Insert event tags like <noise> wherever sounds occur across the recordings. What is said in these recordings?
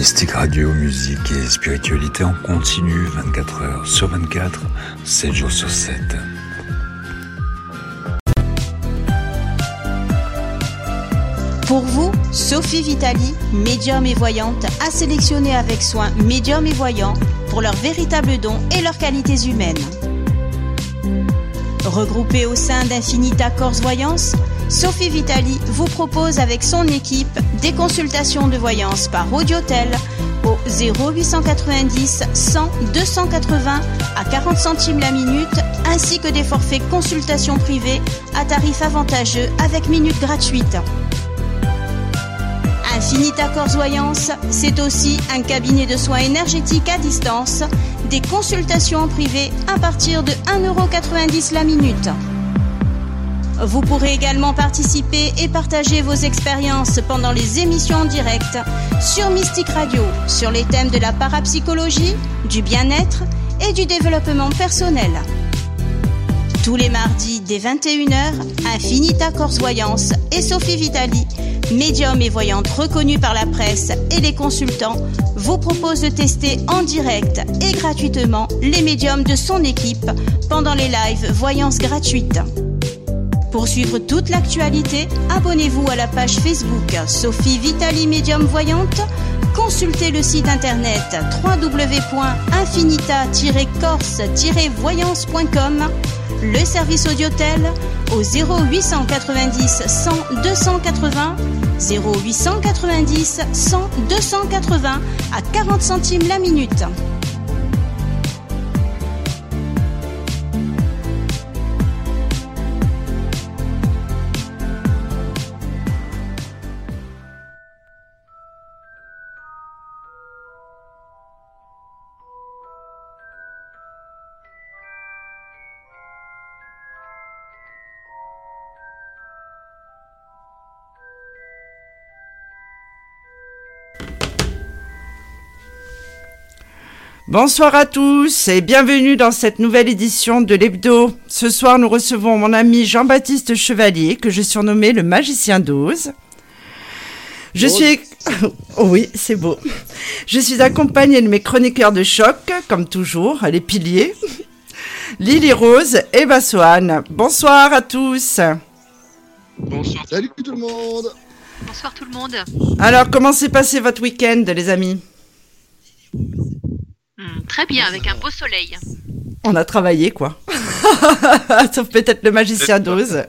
Mystique Radio, musique et spiritualité en continu 24 heures sur 24, 7 jours sur 7. Pour vous, Sophie Vitali, médium et voyante, a sélectionné avec soin médium et voyants pour leurs véritables dons et leurs qualités humaines. Regroupée au sein d'Infinita Corse Voyance, Sophie Vitali vous propose avec son équipe des consultations de voyance par audiotel au 0890 100 280 à 40 centimes la minute ainsi que des forfaits consultations privées à tarif avantageux avec minutes gratuites. Infinita Corse Voyance, c'est aussi un cabinet de soins énergétiques à distance, des consultations en privé à partir de 1,90€ la minute. Vous pourrez également participer et partager vos expériences pendant les émissions en direct sur Mystique Radio sur les thèmes de la parapsychologie, du bien-être et du développement personnel. Tous les mardis dès 21h, Infinita Corse Voyance et Sophie Vitali, médium et voyante reconnue par la presse et les consultants, vous proposent de tester en direct et gratuitement les médiums de son équipe pendant les lives Voyance gratuites. Pour suivre toute l'actualité, abonnez-vous à la page Facebook Sophie Vitali Médium Voyante. Consultez le site internet www.infinita-corse-voyance.com, le service audiotel au 0890 100 280, 0890 100 280 à 40 centimes la minute. Bonsoir à tous et bienvenue dans cette nouvelle édition de l'Hebdo. Ce soir, nous recevons mon ami Jean-Baptiste Chevalier, que j'ai surnommé le magicien d'Oz. Je suis. <laughs> Oh oui, c'est beau. Je suis accompagnée de mes chroniqueurs de choc, comme toujours, les piliers. Lily Rose et Bassoane. Bonsoir à tous. Bonsoir. Salut tout le monde. Bonsoir tout le monde. Alors, comment s'est passé votre week-end, les amis? Très bien, avec un beau soleil. On a travaillé, quoi. <laughs> Sauf peut-être le magicien d'Oz.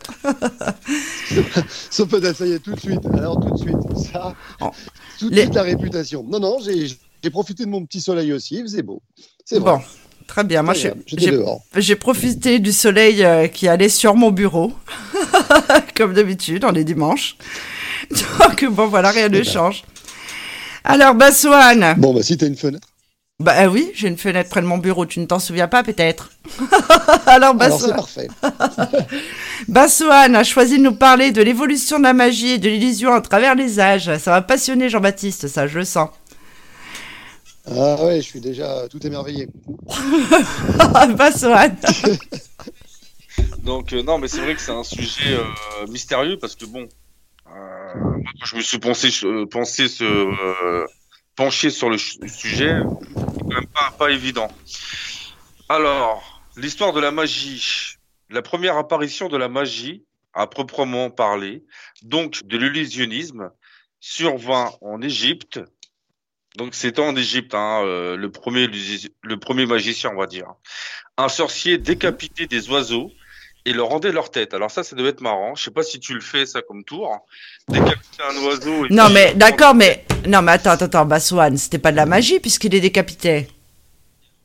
Sauf peut-être, ça y est, tout de suite. Alors, tout de suite. Ça, Oh. tout de Les- suite la réputation. Non, non, j'ai j'ai profité de mon petit soleil aussi. Il faisait beau. C'est Bon, vrai. très bien. Moi, j'ai profité du soleil euh, qui allait sur mon bureau, <laughs> comme d'habitude, on est dimanche. <laughs> Donc, bon, voilà, rien ne Eh ben. change. Alors, Bassoane. Bon, bah, si t'as une fenêtre. Bah euh, oui, j'ai une fenêtre près de mon bureau, tu ne t'en souviens pas peut-être <laughs> Alors, Alors, c'est Bassoane. parfait. <laughs> Bassoane a choisi de nous parler de l'évolution de la magie et de l'illusion à travers les âges. Ça va passionner Jean-Baptiste, ça, je le sens. Ah ouais, je suis déjà tout émerveillé. <laughs> Bassoane. Donc euh, non, mais c'est vrai que c'est un sujet euh, mystérieux parce que bon, euh, moi, quand je me suis pensé, euh, pensé ce, penché sur le sujet, même pas, évident. Alors, l'histoire de la magie, la première apparition de la magie, à proprement parler, donc de l'illusionnisme, survint en Égypte. Donc c'était en Égypte, hein, euh, le premier le premier magicien, on va dire. Un sorcier décapitait des oiseaux et leur rendait leur tête. Alors ça, ça devait être marrant. Je sais pas si tu le fais ça comme tour. Décapiter un oiseau. Et Non, mais d'accord, mais. Non, mais attends, attends, attends, Bassoane, c'était pas de la magie puisqu'il les décapitait.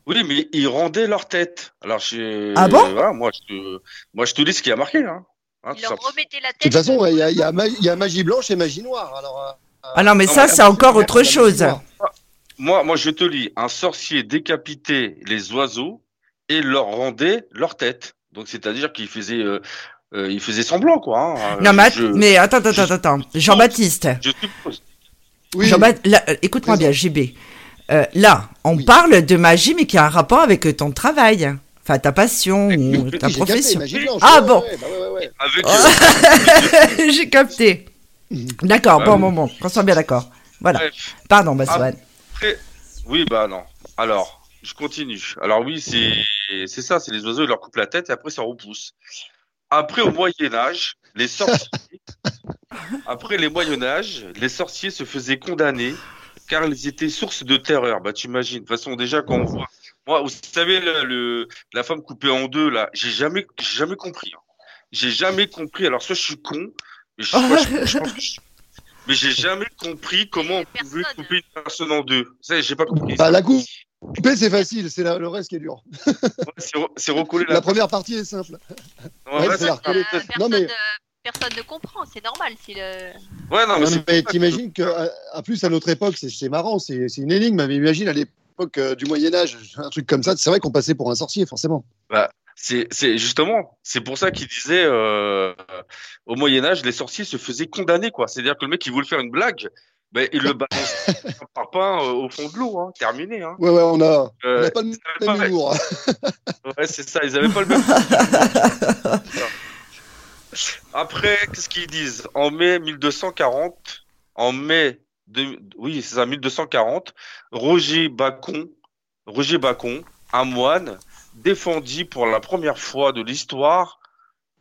Oui, mais ils rendaient leur tête. Alors je. Ah bon? voilà, moi, je te... moi, je te dis ce qui a marqué. Hein. Hein, Il tout leur ça. remettait la De tête. toute façon, il y, a- il y, a ma- il y a magie blanche et magie noire. Alors, euh, Ah non, mais Non, ça, c'est encore autre chose. Moi, moi, je te lis. Un sorcier décapitait les oiseaux et leur rendait leur tête. Donc, c'est-à-dire qu'il faisait, euh, euh, il faisait semblant, quoi. hein. Non, mais, att- je, mais attends, attends, je- attends, attends. Jean-Baptiste. je suppose. Oui, Jean écoute-moi bien, JB. Euh, là, on Oui. parle de magie, mais qui a un rapport avec euh, ton travail. Enfin, ta passion ou ta capté, profession. blanche. Ah, ouais, bon. ouais, bah ouais, ouais, ouais. Avec, euh, <laughs> J'ai capté. D'accord, Ah bon, bon, bon, qu'on soit bien d'accord. Voilà. bref. Pardon, Bassoane. Après, oui, bah non. Alors, je continue. Alors oui, c'est c'est ça, c'est les oiseaux, ils leur coupent la tête et après ça repousse. Après, au Moyen Âge, les sorciers, <laughs> après les Moyen Âge, les sorciers se faisaient condamner car ils étaient source de terreur. Bah, tu imagines. De toute façon, déjà quand on voit, moi, vous savez le, le- la femme coupée en deux là, j'ai jamais, j'ai jamais compris. hein. J'ai jamais compris. Alors soit je suis con, mais je, moi, je- je pense que je- mais j'ai jamais compris comment on pouvait couper une personne en deux. Ça, j'ai pas compris. Bah, la couper, c'est facile, c'est le reste qui est dur. Ouais, c'est re- c'est recoller la, La première partie est simple. Ouais, ouais, ouais, c'est la recoller. Euh, Non, personne, mais- euh, personne ne comprend, c'est normal. Si le... Ouais, non, mais Non, c'est mais pour ça que- t'imagines que, à- à plus à notre époque, c'est marrant, c'est une énigme. Mais imagine à l'époque euh, du Moyen Âge, un truc comme ça, c'est vrai qu'on passait pour un sorcier, forcément. C'est, c'est justement, c'est pour ça qu'il disait euh, au Moyen Âge, les sorciers se faisaient condamner, quoi. C'est-à-dire que le mec, il voulait faire une blague, ben il le <laughs> balance par pain euh, au fond de l'eau, hein, terminé. Hein. Ouais, ouais, on a, on Euh, a pas le même humour. <laughs> ouais, c'est ça, ils avaient pas le même. <laughs> Après, qu'est-ce qu'ils disent? En mai 1240, en mai de, oui, c'est ça, 1240, Roger Bacon, Roger Bacon, un moine, défendit pour la première fois de l'histoire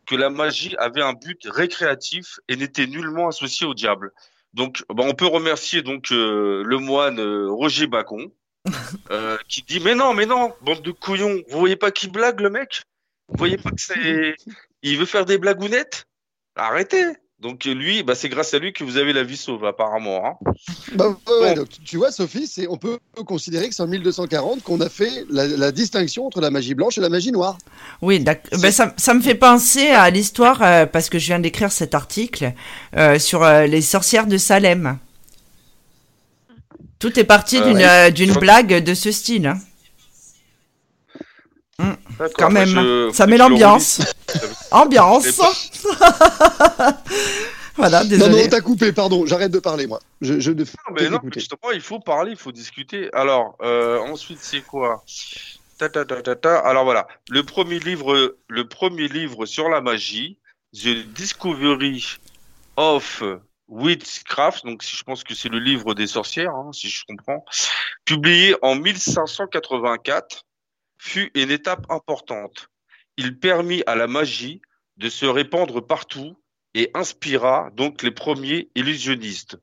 que la magie avait un but récréatif et n'était nullement associée au diable. Donc, bah, on peut remercier donc euh, le moine euh, Roger Bacon, <laughs> euh, qui dit mais non, mais non, bande de couillons, vous voyez pas qui blague le mec? Vous voyez pas que c'est, il veut faire des blagounettes? Arrêtez. Donc lui, bah, c'est grâce à lui que vous avez la vie sauve apparemment. Hein. Bah, ouais, donc, tu vois, Sophie, c'est- on peut considérer que c'est en 1240 qu'on a fait la, la distinction entre la magie blanche et la magie noire. Oui, Ben, ça, ça me fait penser à l'histoire, euh, parce que je viens d'écrire cet article, euh, sur euh, les sorcières de Salem. Tout est parti Euh, d'une ouais. euh, d'une Faut- blague de ce style. hein. Quand bah, même, je- ça met l'ambiance. <laughs> Ambiance. <laughs> voilà, Non, désolé. non, t'as coupé, pardon, j'arrête de parler, moi. Je, je ne fais Non, mais non, justement, il faut parler, il faut discuter. Alors, euh, ensuite, c'est quoi? Ta, ta, ta, ta, ta. Alors voilà, le premier livre, le premier livre sur la magie, The Discovery of Witchcraft. Donc, si je pense que c'est le livre des sorcières, hein, si je comprends, publié en 1584, fut une étape importante. Il permit à la magie de se répandre partout et inspira donc les premiers illusionnistes.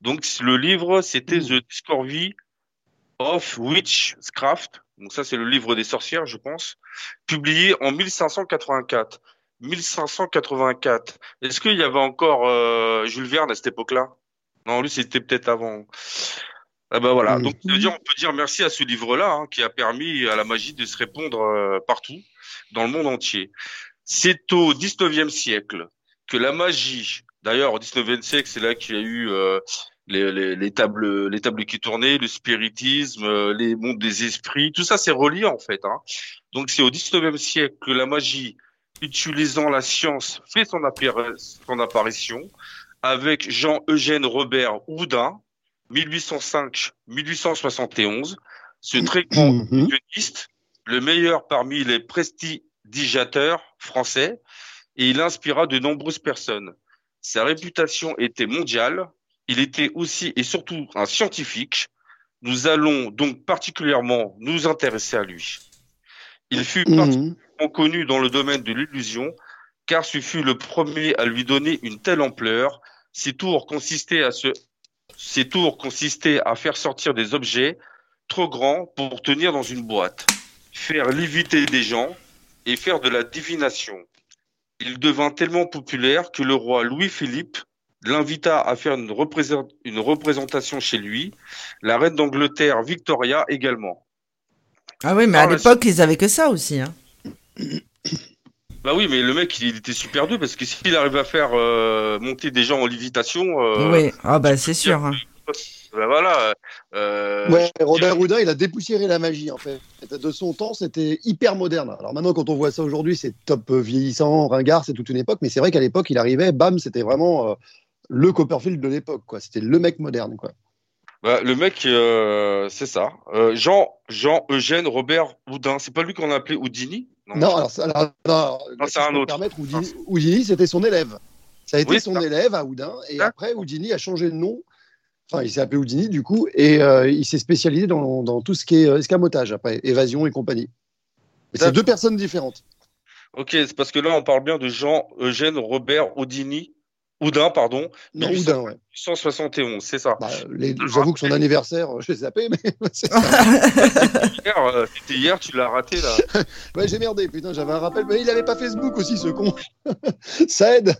Donc le livre, c'était The Discovery of Witchcraft. Donc ça, c'est le livre des sorcières, je pense, publié en 1584. 1584. Est-ce qu'il y avait encore euh, Jules Verne à cette époque-là? Non, lui, c'était peut-être avant. Ah ben voilà. Mhm. Donc ça veut dire, on peut dire merci à ce livre-là hein, qui a permis à la magie de se répandre euh, partout, dans le monde entier. C'est au 19e siècle que la magie, d'ailleurs au 19e siècle, c'est là qu'il y a eu euh, les, les, les tables, les tables qui tournaient, le spiritisme, euh, les mondes des esprits, tout ça c'est relié en fait. Hein. Donc c'est au 19e siècle que la magie, utilisant la science, fait son, appara- son apparition avec Jean-Eugène Robert Houdin, 1805-1871, ce très grand Mhm. illusionniste, le meilleur parmi les prestidigateurs français, et il inspira de nombreuses personnes. Sa réputation était mondiale, il était aussi et surtout un scientifique. Nous allons donc particulièrement nous intéresser à lui. Il fut Mhm. particulièrement connu dans le domaine de l'illusion, car ce fut le premier à lui donner une telle ampleur. Ses tours consistaient à se, ses tours consistaient à faire sortir des objets trop grands pour tenir dans une boîte, faire léviter des gens et faire de la divination. Il devint tellement populaire que le roi Louis-Philippe l'invita à faire une, représent- une représentation chez lui, la reine d'Angleterre Victoria également. Ah oui, mais à l'époque, ils avaient que ça aussi. Hein. <coughs> Bah oui, mais le mec, il était super doué parce que s'il arrive à faire euh, monter des gens en lévitation, euh, Oui, ah bah c'est sûr. hein. Bah voilà. Euh, Ouais, je- Robert Houdin, il a dépoussiéré la magie, en fait. De son temps, c'était hyper moderne. Alors maintenant, quand on voit ça aujourd'hui, c'est top euh, vieillissant, ringard, c'est toute une époque. Mais c'est vrai qu'à l'époque, il arrivait, bam, c'était vraiment euh, le Copperfield de l'époque, quoi. C'était le mec moderne, quoi. bah, le mec, euh, c'est ça. Euh, Jean, Jean Eugène Robert Houdin. C'est pas lui qu'on a appelé Houdini? Non, alors, ça- alors, non, Non, c'est un autre. Houdini, Houdini, c'était son élève. Ça a été Oui, son ça. élève à Houdin. Et D'accord. après, Houdini a changé de nom. Enfin, il s'est appelé Houdini, du coup, et euh, il s'est spécialisé dans, dans tout ce qui est euh, escamotage, après, évasion et compagnie. Mais c'est deux personnes différentes. Ok, c'est parce que là, on parle bien de Jean-Eugène Robert Houdini, Houdin, pardon, Non, 1800. Houdin, ouais. 171, c'est ça. Bah, les- J'avoue que son anniversaire, euh, je l'ai zappé, mais <laughs> c'est ça. Hier, c'était hier, tu l'as raté là. <laughs> Ouais, j'ai merdé, putain, j'avais un rappel. Mais il avait pas Facebook aussi, ce con. <laughs> ça aide.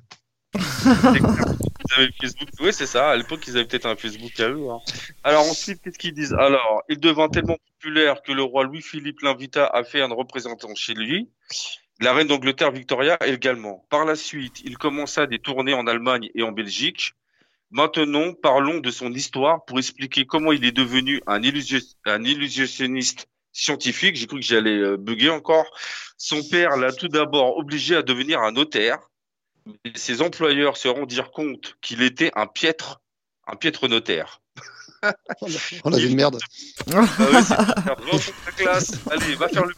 Oui, c'est ça. À l'époque, ils avaient peut-être un Facebook à eux. hein. Alors ensuite, qu'est-ce qu'ils disent? Alors, il devint tellement populaire que le roi Louis-Philippe l'invita à faire un représentant chez lui. La reine d'Angleterre Victoria également. Par la suite, il commença des tournées en Allemagne et en Belgique. Maintenant, parlons de son histoire pour expliquer comment il est devenu un illusionniste scientifique. J'ai cru que j'allais euh, bugger encore. Son père l'a tout d'abord obligé à devenir un notaire. Mais ses employeurs se rendirent compte qu'il était un piètre, un piètre notaire. <laughs> On a vu une merde. Ah ouais, c'est une merde. Va au fond de ta classe. Allez, va faire le.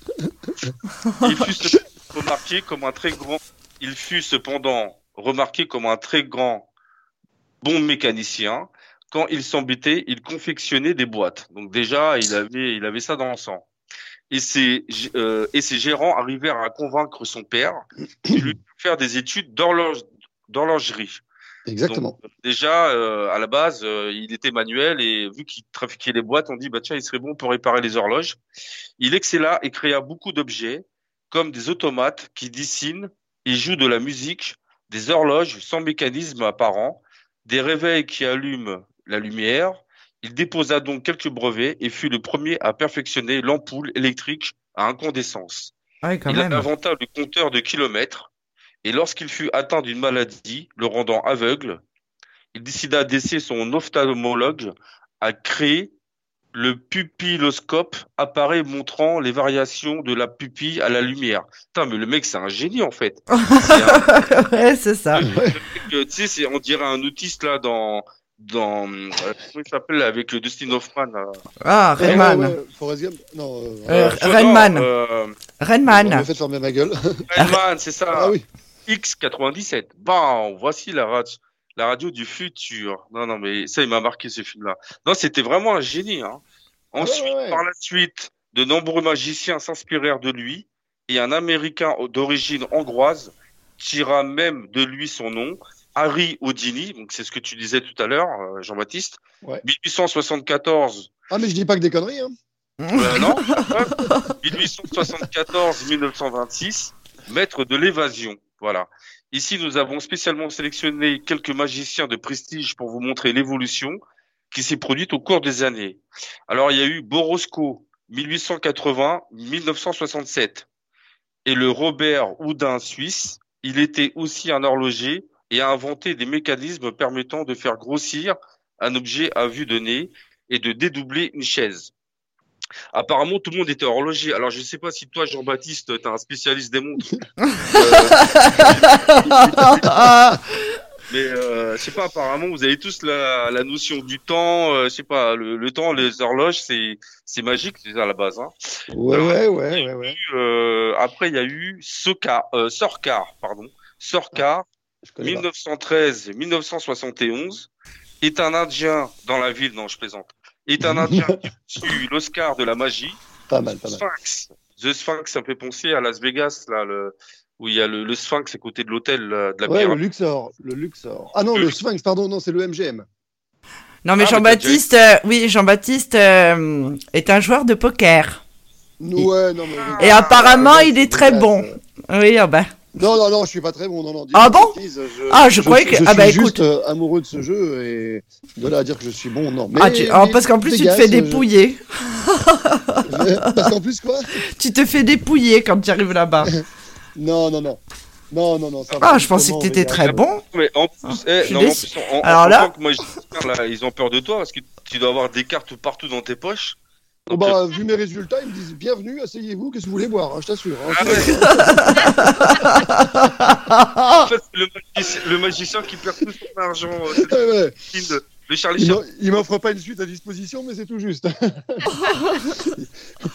Il fut cependant remarqué comme un très grand. Il fut cependant remarqué comme un très grand bon mécanicien. Quand il s'embêtait, il confectionnait des boîtes. Donc déjà, il avait, il avait ça dans le sang. Et ses, euh, et ses gérants arrivèrent à convaincre son père de lui <clears throat> faire des études d'horloge- d'horlogerie. Exactement. Donc, déjà, euh, à la base, euh, il était manuel et vu qu'il trafiquait les boîtes, on dit bah tiens, il serait bon pour réparer les horloges. Il excella et créa beaucoup d'objets comme des automates qui dessinent et jouent de la musique, des horloges sans mécanisme apparent, des réveils qui allument la lumière. Il déposa donc quelques brevets et fut le premier à perfectionner l'ampoule électrique à incandescence. Quand Il même. inventa le compteur de kilomètres et lorsqu'il fut atteint d'une maladie, le rendant aveugle, il décida d'essayer son ophtalmologue à créer le pupilloscope, appareil montrant les variations de la pupille à la lumière. Putain, mais le mec, c'est un génie en fait. <laughs> Un- ouais, c'est ça. le mec, tu sais, c'est- on dirait un autiste là dans dans euh, comment il s'appelle avec le Dustin Hoffman. là. Ah, Ouais, Rayman. ouais, ouais, Gump Non. Euh, Euh, Euh, euh, fait fermer ma gueule. <laughs> C'est ça. ah oui. X97. Bon, voici la radio, la radio du futur. Non, non, mais ça, il m'a marqué ce film-là. Non, c'était vraiment un génie. Hein. Ah Ensuite, ouais, ouais. par la suite, de nombreux magiciens s'inspirèrent de lui et un Américain d'origine hongroise tira même de lui son nom, Harry Houdini. Donc, c'est ce que tu disais tout à l'heure, euh, Jean-Baptiste. Ouais. 1874. Ah, mais je dis pas que des conneries. Hein. Euh, non, <laughs> 1874-1926, maître de l'évasion. Voilà. Ici, nous avons spécialement sélectionné quelques magiciens de prestige pour vous montrer l'évolution qui s'est produite au cours des années. Alors, il y a eu Borosco, 1880-1967, et le Robert Houdin suisse. Il était aussi un horloger et a inventé des mécanismes permettant de faire grossir un objet à vue de nez et de dédoubler une chaise. Apparemment, tout le monde était horloger. Alors, je ne sais pas si toi, Jean-Baptiste, t'es un spécialiste des montres. Euh, <laughs> mais euh, je sais pas. Apparemment, vous avez tous la, la notion du temps. Euh, je sais pas. Le, le temps, les horloges, c'est c'est magique déjà à la base. Hein. Ouais, ouais, ouais, ouais, ouais. Euh, après, il y a eu Soka, euh, Sorcar, pardon, Sorcar. 1913-1971, est un Indien dans la ville. Non, je plaisante. Est un Indien <laughs> qui a reçu l'Oscar de la magie. Pas mal, pas mal. Sphinx. The Sphinx, ça me fait penser à Las Vegas, là, le, où il y a le, le Sphinx à côté de l'hôtel là, de la Ouais, le pyramide. Luxor. Le Luxor. Ah non, le Sphinx, pardon, non, c'est le MGM. Non, mais Ah, Jean-Baptiste, euh, oui, Jean-Baptiste euh, est un joueur de poker. Ouais, non, mais. Et apparemment, Ah, il est très bon. euh. Oui, ah bah. Non, non, non, je suis pas très bon. Non, non. Ah bon Ah, je croyais que- je ah bah, suis écoute. juste euh, amoureux de ce jeu et de là à dire que je suis bon, non. Mais, ah, tu... mais parce qu'en plus, tu te fais dépouiller. je- Parce qu'en plus, quoi? <laughs> Tu te fais dépouiller quand tu arrives là-bas. <laughs> Non, non, non. Non, non, non. ça Ah, je pensais que t'étais très bon. Mais en plus, Ah, eh, non, en plus, en, Alors en là- tant que magicien, là, ils ont peur de toi parce que tu dois avoir des cartes partout dans tes poches. Oh, Donc, euh, bah, vu mes résultats, ils me disent bienvenue, asseyez-vous, qu'est-ce que vous voulez boire, hein, je t'assure. hein. Ah ouais. en fait, le, magicien, le magicien qui perd tout son argent, euh, <laughs> Ouais, le Charlie Il m'offre pas une suite à disposition, mais c'est tout juste. <laughs>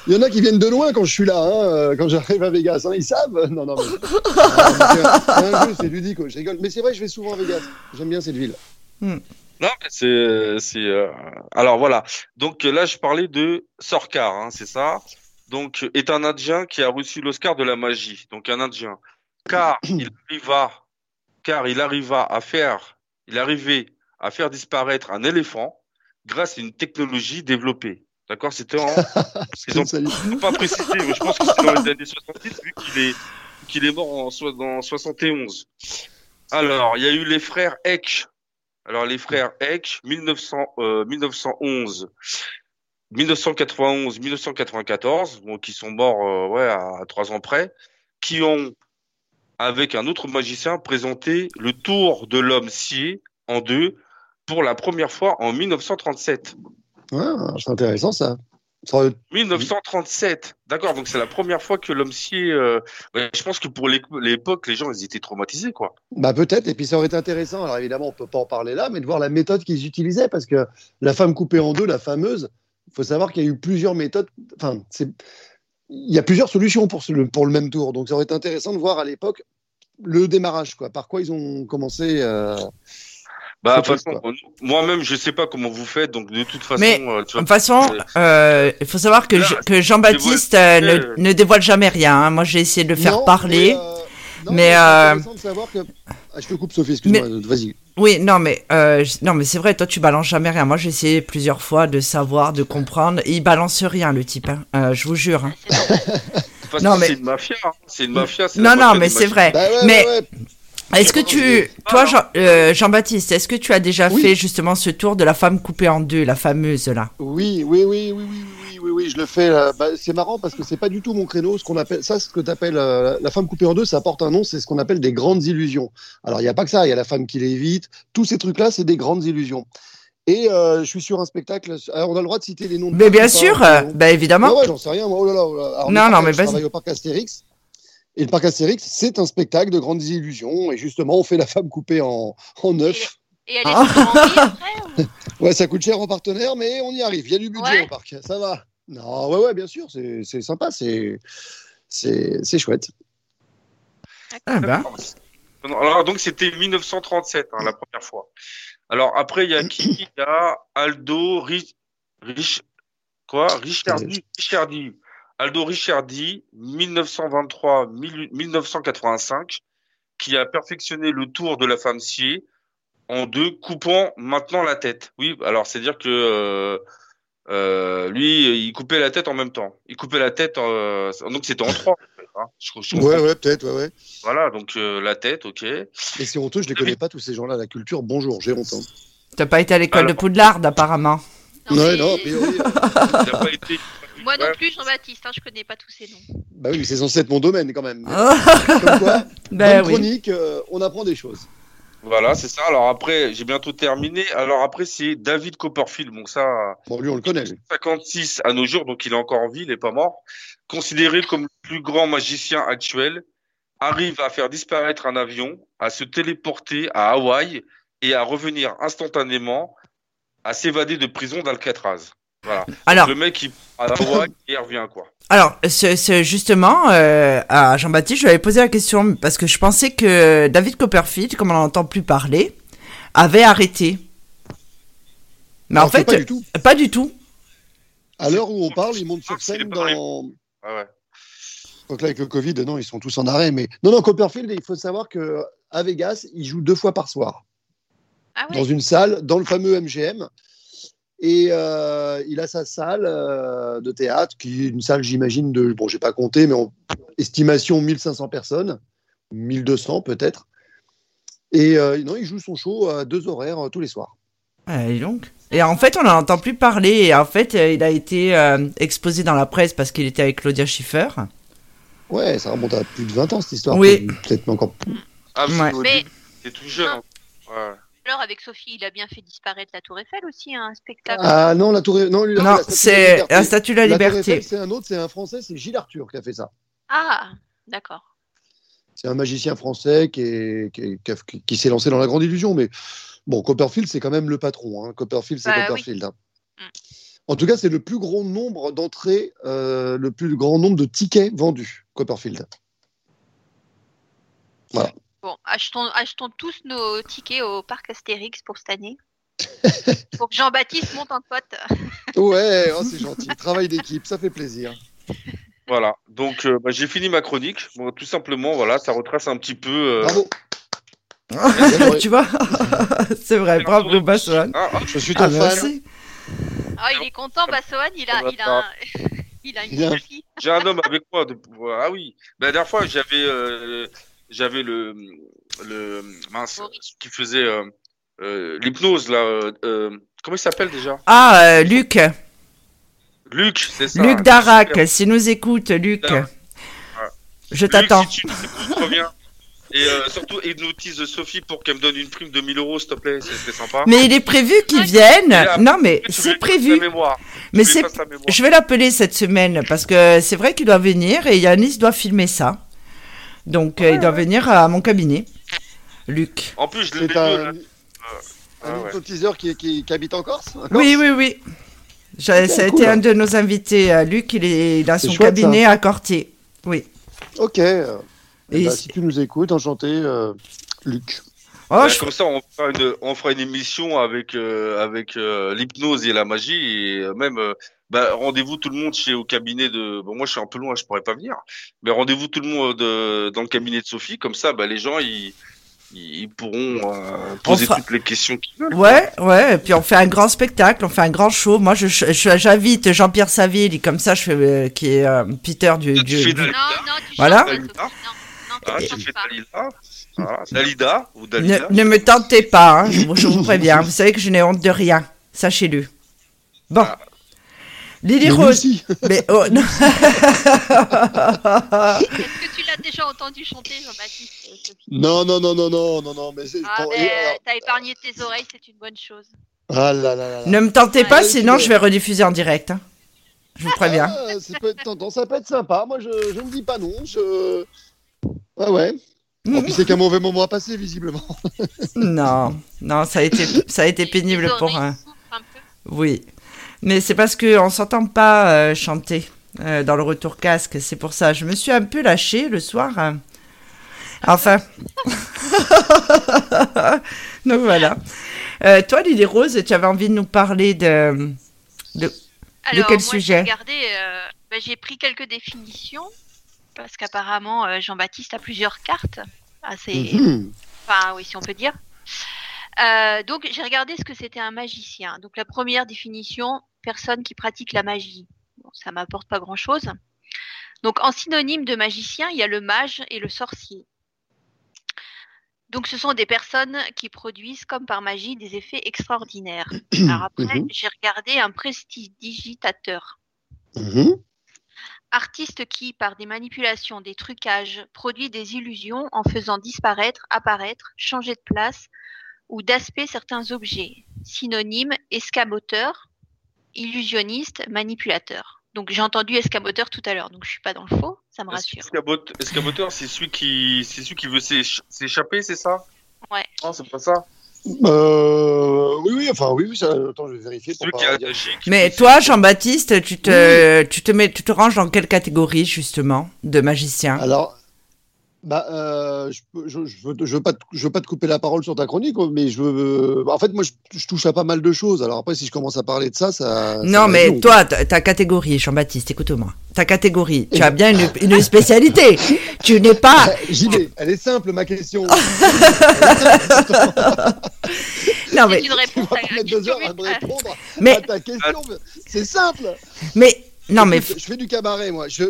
Il y en a qui viennent de loin quand je suis là, hein, euh, quand j'arrive à Vegas. hein, ils savent <laughs> Non, non, mais. C'est un- c'est un jeu, c'est ludique, je rigole. Mais c'est vrai, je vais souvent à Vegas. J'aime bien cette ville. Non, mais c'est, c'est. euh, Alors voilà. Donc là, je parlais de Sorcar, hein, c'est ça. Donc est un Indien qui a reçu l'Oscar de la magie. Donc un Indien, car <clears throat> il arriva, car il arriva à faire, il arrivait à faire disparaître un éléphant grâce à une technologie développée. D'accord, c'était en. <laughs> Ils ont Salut. ils ont pas précisé, mais je pense que c'est dans les années 70 vu qu'il est qu'il est mort en dans 71. Alors, il y a eu les frères Eck. Alors les frères Eck, 1900, euh, 1911, 1991, 1994, bon, qui sont morts euh, ouais à trois ans près, qui ont avec un autre magicien présenté le tour de l'homme scié en deux pour la première fois en 1937. Ouais, c'est intéressant ça. Ça aurait- 1937. D'accord, donc c'est la première fois que l'homme scié. euh, ouais, je pense que pour l'é- l'époque, les gens ils étaient traumatisés, quoi. Bah peut-être, et puis ça aurait été intéressant. Alors évidemment, on peut pas en parler là, mais de voir la méthode qu'ils utilisaient, parce que la femme coupée en deux, la fameuse, il faut savoir qu'il y a eu plusieurs méthodes. Enfin, il y a plusieurs solutions pour, ce- le, pour le même tour. Donc ça aurait été intéressant de voir à l'époque le démarrage, quoi. Par quoi ils ont commencé. euh, Bah, de toute façon, moi-même, je sais pas comment vous faites, donc de toute façon, Mais, euh, tu De vois, toute façon, euh, il faut savoir que, je- que Jean-Baptiste euh, dévoile- ne, ne dévoile jamais rien. hein. Moi, j'ai essayé de le faire non, parler. mais, euh, non, mais, c'est euh, intéressant de savoir que. Ah, je te coupe, Sophie, excuse-moi. Vas-y. Oui, non, mais euh, non, mais c'est vrai. Toi, tu balances jamais rien. Moi, j'ai essayé plusieurs fois de savoir, de comprendre. Il balance rien, le type. hein. Euh, je vous jure. hein. C'est <laughs> bon. de toute façon, non, mais- c'est une mafia. hein. C'est une mafia. Non, non, mafia mais c'est vrai. Bah ouais, mais ouais, ouais. Est-ce que tu, toi Jean, euh, Jean baptiste est-ce que tu as déjà fait justement ce tour de la femme coupée en deux, la fameuse là? Oui oui, oui, oui, oui, oui, oui, oui, je le fais. Euh, bah, c'est marrant parce que c'est pas du tout mon créneau. Ce qu'on appelle, ça, ce que t'appelles euh, la femme coupée en deux, ça porte un nom, c'est ce qu'on appelle des grandes illusions. Alors il n'y a pas que ça, il y a la femme qui l'évite. Tous ces trucs-là, c'est des grandes illusions. Et euh, je suis sur un spectacle. Alors, on a le droit de citer les noms. Mais bien sûr, pas, bah évidemment. Ouais, j'en sais rien. Moi. Oh là là, oh là. Non, non, mais je travaille. Et le parc Astérix, c'est un spectacle de grandes illusions. Et justement, on fait la femme coupée en, en neuf. Et elle est Ah. après <laughs> ou- Ouais, ça coûte cher en partenaire, mais on y arrive. Il y a du budget Ouais. au parc. Ça va. Non, ouais, ouais, bien sûr. C'est c'est sympa. C'est c'est c'est chouette. Ah ben. Non, Alors, donc, c'était 1937, hein, la première fois. Alors, après, il y a qui Il y a Aldo Rich, Rich, quoi? Richardi, Richardi. Aldo Richardi, 1923-1985, qui a perfectionné le tour de la femme sciée en deux, coupant maintenant la tête. Oui, alors, c'est-à-dire que, euh, euh, lui, il coupait la tête en même temps. Il coupait la tête, euh, donc c'était en trois. hein. Je-. Ouais, ouais, peut-être, ouais, ouais. Voilà, donc euh, la tête, ok. Et c'est honteux, je les connais pas tous ces gens-là. La culture, bonjour, j'ai honte. hein. T'as pas été à l'école de. Poudlard, apparemment. Non, Ouais, non, a priori, pas été. Moi non Ouais. plus, Jean-Baptiste, hein, je connais pas tous ces noms. bah oui, mais c'est censé être mon domaine quand même. Ah, Comme quoi, <laughs> ben oui. chronique, euh, on apprend des choses. Voilà, c'est ça. Alors après, j'ai bientôt terminé. Alors après, c'est David Copperfield. Bon, ça, Bon, lui, on le connaît. lui. 56 à nos jours, donc il est encore en vie, il n'est pas mort. Considéré comme le plus grand magicien actuel, arrive à faire disparaître un avion, à se téléporter à Hawaï et à revenir instantanément, à s'évader de prison d'Alcatraz. Voilà. Alors, Le mec, il à <coughs> il revient, quoi. alors, ce, ce- justement, euh, à Jean-Baptiste, je lui avais posé la question parce que je pensais que David Copperfield, comme on n'entend plus parler, avait arrêté. Mais en Alors fait, pas du tout. pas du tout. À l'heure où on parle, ils montent sur C'est scène dans. Ah ouais. Donc là, avec le Covid, non, ils sont tous en arrêt. Mais non, non, Copperfield, il faut savoir que à Vegas, il joue deux fois par soir Ah dans une salle, dans le fameux MGM. Et euh, il a sa salle euh, de théâtre, qui est une salle, j'imagine, de, bon, j'ai pas compté, mais en estimation 1500 personnes, 1200 peut-être. Et euh, non, il joue son show à deux horaires euh, tous les soirs. Ah, dis donc. Et en fait, on n'en entend plus parler. Et en fait, il a été euh, exposé dans la presse parce qu'il était avec Claudia Schiffer. Ouais, ça remonte à plus de 20 ans cette histoire. Oui. Peut-être encore plus. Ah, Ouais. Mais- début, il est tout jeune. Ouais. Alors avec Sophie, il a bien fait disparaître la Tour Eiffel aussi, hein, un spectacle. Ah non, la tour. Non, lui, Non, la c'est la statue de la liberté. Eiffel, c'est un autre, c'est un français, c'est Gilles Arthur qui a fait ça. Ah, d'accord. C'est un magicien français qui, est- qui, est- qui a- qui- qui s'est lancé dans la grande illusion. Mais bon, Copperfield, c'est quand même le patron. hein. Copperfield, c'est Bah oui. Copperfield. hein. Mm. En tout cas, c'est le plus grand nombre d'entrées, euh, le plus grand nombre de tickets vendus, Copperfield. Bon, achetons, achetons tous nos tickets au parc Astérix pour cette année. <laughs> Pour que Jean-Baptiste monte en cote. Ouais, oh, c'est gentil. Travail d'équipe, ça fait plaisir. Voilà. Donc, euh, bah, j'ai fini ma chronique. Bon, tout simplement, voilà, ça retrace un petit peu. euh, Bravo. <laughs> tu vois <laughs> C'est vrai, bravo Bassoane. Ah, ah, Je suis ton Ah, fan. merci. Ah, il est content, Bassoane, il a, il a, un... il a une j'ai un homme avec moi. De... Ah oui. La dernière fois, j'avais, euh, j'avais le, le mince, qui faisait euh, euh, l'hypnose là. euh, comment il s'appelle déjà? Ah, euh, Luc, Luc, c'est ça. Luc Darac, si nous écoute, Luc, je Luc, t'attends. si tu reviens. Et euh, surtout, hypnotise Sophie pour qu'elle me donne une prime de 1000 euros, s'il te plaît. C'est sympa. Mais il est prévu qu'il vienne. Non, mais c'est prévu. Mais c'est. Je vais l'appeler cette semaine parce que c'est vrai qu'il doit venir et Yanis doit filmer ça. Donc euh, il doit venir à mon cabinet. Luc. En plus, je l'ai un. Ah un ouais. hypnotiseur qui, qui, qui habite en Corse Oui, oui, oui. Ça a cool. été un de nos invités. euh, Luc, il, est, il a son chouette, cabinet à Cortier. Oui. Ok. euh, Et bah, c'est- si tu nous écoutes, enchanté, euh, Luc. Oh, Ouais, je- Comme ça, on fera une, on fera une émission avec, euh, avec euh, l'hypnose et la magie. Et même, euh, bah, rendez-vous tout le monde chez au cabinet de. Bon, moi, je suis un peu loin, je pourrais pas venir. Mais rendez-vous tout le monde euh, dans le cabinet de Sophie. Comme ça, bah, les gens, ils, ils pourront euh, poser toutes les questions qu'ils veulent. Ouais, ouais, et puis on fait un grand spectacle, on fait un grand show. Moi, je, je- j'invite Jean-Pierre Saville, comme ça, je fais, euh, qui est euh, Peter du, Tu du- fais du- Non, non, tu Voilà. Dalida. Ah, tu tu fais pas. Dalida. Ah, Dalida ou Ne, Dalida. ne me tentez pas, hein, je, vous- je vous préviens. Vous savez que je n'ai honte de rien, sachez-le. Bon. Ah. Lily Mais Rose. aussi. <laughs> Mais, oh, non. Est-ce que tu l'as déjà entendu chanter, Jean-Baptiste euh, Non, non, non, non, non, non, non, mais c'est. Ah, quand- ben, t'as épargné tes oreilles, c'est une bonne chose. Ah là là là ne me tentez pas, sinon je vais rediffuser en direct. hein. Je vous préviens. Ah, ça peut être tentant, ça peut être sympa. Moi, je, je ne dis pas non. Je... Ouais, ouais. En plus, c'est qu'un mauvais moment à passer, visiblement. Non, non, ça a été, ça a été pénible pour un. souffrent un peu. Oui, mais c'est parce que on s'entend pas euh, chanter euh, dans le retour casque. C'est pour ça. Je me suis un peu lâchée le soir. hein. Enfin. <laughs> Donc voilà. Euh, toi, Lily Rose, tu avais envie de nous parler de. Alors, quel moi, sujet? j'ai regardé, euh, ben, j'ai pris quelques définitions parce qu'apparemment euh, Jean-Baptiste a plusieurs cartes. Assez, Mhm. enfin oui, si on peut dire. Euh, donc j'ai regardé ce que c'était un magicien. Donc la première définition, personne qui pratique la magie. Bon, ça m'apporte pas grand-chose. Donc en synonyme de magicien, il y a le mage et le sorcier. Donc ce sont des personnes qui produisent comme par magie des effets extraordinaires. <clears throat> Alors après, Mhm. j'ai regardé un prestidigitateur. Mhm. Artiste qui, par des manipulations, des trucages, produit des illusions en faisant disparaître, apparaître, changer de place ou d'aspect certains objets. Synonyme escamoteur, illusionniste, manipulateur. Donc j'ai entendu escamoteur tout à l'heure, donc je suis pas dans le faux, ça me rassure. Escamoteur, c'est celui qui, c'est celui qui veut s'éch- s'échapper, c'est ça? Ouais. Non, c'est pas ça? Euh, oui, oui, enfin, oui, oui, ça, attends, je vais vérifier. Pour pas qui a Mais toi, Jean-Baptiste, tu te, tu te mets, tu te ranges dans quelle catégorie justement de magicien? Alors, bah, euh, je, je, je veux, je veux pas, te- je veux pas te couper la parole sur ta chronique, mais je veux. bah, en fait, moi, je, je touche à pas mal de choses. Alors après, si je commence à parler de ça, ça. Non, mais long. toi, ta catégorie, Jean-Baptiste, écoute-moi. Ta catégorie, tu as bien une, une spécialité. <laughs> Tu n'es pas. Ah, J'y vais. Elle est simple, ma question. <laughs> Non, mais, une réponse On va à pas mettre deux heures à me répondre <laughs> mais, à ta question. C'est simple. mais, non, mais, je fais du cabaret, moi. Je,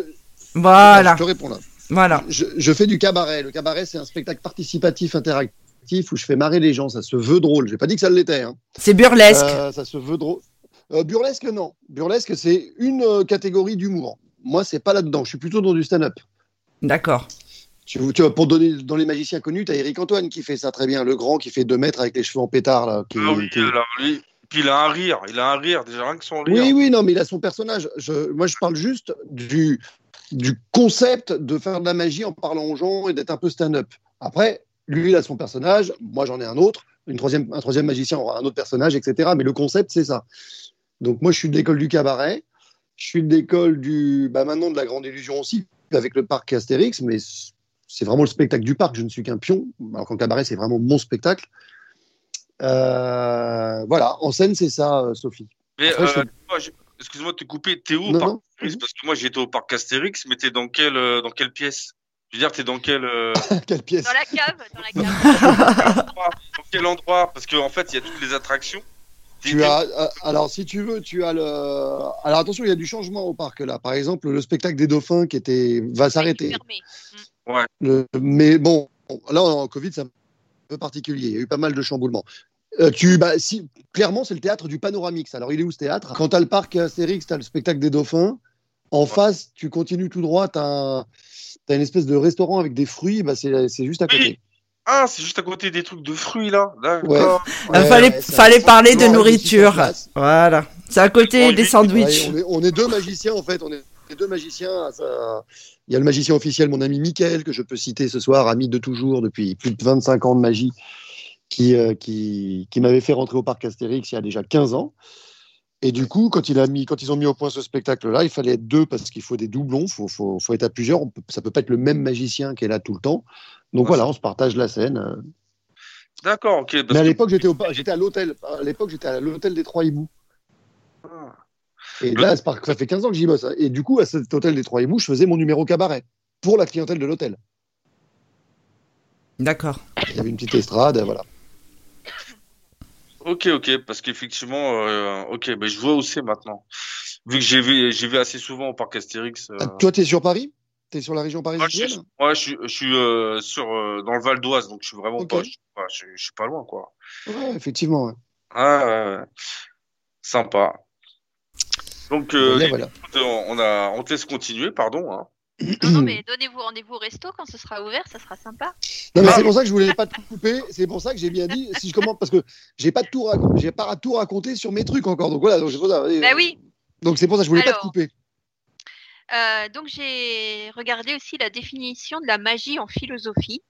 voilà, je te réponds là. Voilà. Je, je fais du cabaret. Le cabaret, c'est un spectacle participatif interactif où je fais marrer les gens. Ça se veut drôle. J'ai pas dit que ça l'était. Hein. C'est burlesque. Euh, ça se veut drôle. Euh, burlesque, non. Burlesque, c'est une euh, catégorie d'humour. Moi, c'est pas là-dedans. Je suis plutôt dans du stand-up. D'accord. Tu, tu vois, pour donner dans les magiciens connus, t'as Eric Antoine qui fait ça très bien, le grand qui fait 2 mètres avec les cheveux en pétard là. qui- Ah oui, qui- alors lui. Puis il a un rire, il a un rire, déjà rien que son rire. oui, oui, non, mais il a son personnage. Je, moi, je parle juste du, du concept de faire de la magie en parlant aux gens et d'être un peu stand-up. Après, lui, il a son personnage, moi, j'en ai un autre. Une troisième, un troisième magicien aura un autre personnage, etc. Mais le concept, c'est ça. Donc, moi, je suis de l'école du cabaret. Je suis de l'école du. Bah, maintenant, de la grande illusion aussi, avec le parc Astérix, mais c'est vraiment le spectacle du parc. Je ne suis qu'un pion. Alors qu'en cabaret, c'est vraiment mon spectacle. Euh, voilà, en scène, c'est ça, euh, Sophie. Mais Après, euh, moi, excuse-moi de te couper, t'es où au Non, parc non. Astérix Parce que moi j'étais au parc Astérix, mais t'es dans quelle euh, dans quelle pièce Je veux dire, t'es dans quelle euh, <laughs> Quelle pièce Dans la cave, dans la <laughs> cave. endroit dans quel endroit Parce qu'en fait, il y a toutes les attractions. Tu as, euh, alors, si tu veux, tu as le. Alors, attention, il y a du changement au parc là. Par exemple, le spectacle des dauphins qui était va s'arrêter. Fermé. Le- Mais bon, là, en Covid, c'est un peu particulier. Il y a eu pas mal de chamboulements. Euh, tu, bah, si, clairement, c'est le théâtre du Panoramix. Alors, il est où ce théâtre? Quand tu as le parc Astérix, tu as le spectacle des dauphins. En face, tu continues tout droit, tu as, une espèce de restaurant avec des fruits. Bah, c'est c'est juste à côté. Ah, c'est juste à côté des trucs de fruits là. D'accord. Ouais. Il Ouais, fallait, fallait parler de nourriture. Voilà. C'est à côté des sandwichs. Ouais, on, est, on est deux magiciens en fait. On est deux magiciens. ça- Il y a le magicien officiel, mon ami Mickaël, que je peux citer ce soir, ami de toujours depuis plus de 25 ans de magie, qui, euh, qui, qui m'avait fait rentrer au parc Astérix il y a déjà 15 ans. Et du coup, quand, il a mis, quand ils ont mis au point ce spectacle-là, il fallait être deux parce qu'il faut des doublons, il faut, faut, faut être à plusieurs. On peut, ça peut pas être le même magicien qui est là tout le temps. Donc Ouais, voilà, on se partage la scène. D'accord, ok. parce Mais à que- l'époque, j'étais, au, j'étais à l'hôtel. À l'époque, j'étais à l'hôtel des Trois Hiboux. Ah. Et là, c'est par- ça fait 15 ans que j'y bosse. hein. Et du coup, à cet hôtel des Trois Hiboux, je faisais mon numéro cabaret pour la clientèle de l'hôtel. D'accord. Il y avait une petite estrade, voilà. Ok, ok, parce qu'effectivement, euh, ok, ben je vois où c'est maintenant. Vu que j'ai vu, j'ai vu assez souvent au parc Astérix. euh, Ah, Toi, t'es sur Paris? T'es sur la région moi, parisienne? ouais, je suis, je suis euh, sur euh, dans le Val d'Oise, donc je suis vraiment Ok. pas, je, suis pas- je, je suis pas loin, quoi. Ouais, effectivement. ouais. Ah, sympa. Donc, euh, les- voilà. on a, on te laisse continuer, pardon. Hein. Non, non, <clears throat> mais donnez-vous rendez-vous au resto quand ce sera ouvert, ça sera sympa. Non, mais Ah. c'est pour ça que je voulais pas te couper. C'est pour ça que j'ai bien dit, si je commence, parce que j'ai pas tout raconté, j'ai pas à tout raconter sur mes trucs encore. Donc voilà, donc c'est pour ça. Bah oui. Donc c'est pour ça que je voulais pas te couper. Euh, donc j'ai regardé aussi la définition de la magie en philosophie.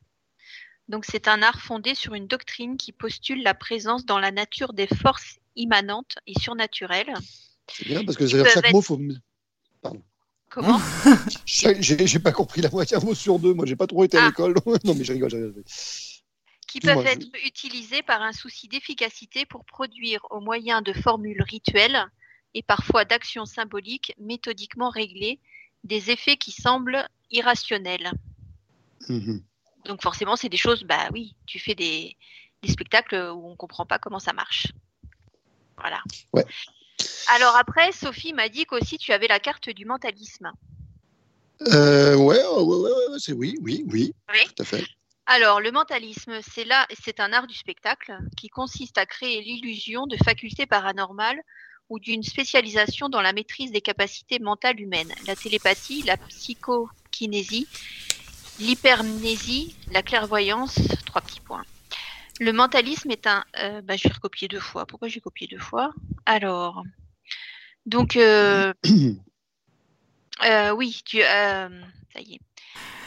Donc c'est un art fondé sur une doctrine qui postule la présence dans la nature des forces immanentes et surnaturelles. C'est bien parce que chaque mot, faut. me- Comment <laughs> J'ai pas compris la moitié un mot sur deux. Moi, j'ai pas trop été à Ah. l'école. <laughs> non, mais je rigole. je rigole. Qui peuvent être utilisés par un souci d'efficacité pour produire au moyen de formules rituelles et parfois d'actions symboliques méthodiquement réglées des effets qui semblent irrationnels. Mhm. Donc forcément, c'est des choses, bah oui, tu fais des, des spectacles où on comprend pas comment ça marche. Voilà. Ouais. Alors après, Sophie m'a dit qu'aussi tu avais la carte du mentalisme. Euh, ouais, ouais, ouais, ouais, ouais, c'est oui, oui, oui, Oui. tout à fait. Alors, le mentalisme, c'est là, c'est un art du spectacle qui consiste à créer l'illusion de facultés paranormales ou d'une spécialisation dans la maîtrise des capacités mentales humaines, la télépathie, la psychokinésie, l'hypermnésie, la clairvoyance, trois petits points. Le mentalisme est un, euh, bah, je vais recopier deux fois. Pourquoi j'ai copié deux fois? Alors, donc, euh, <clears throat> euh, oui, tu, euh, ça y est.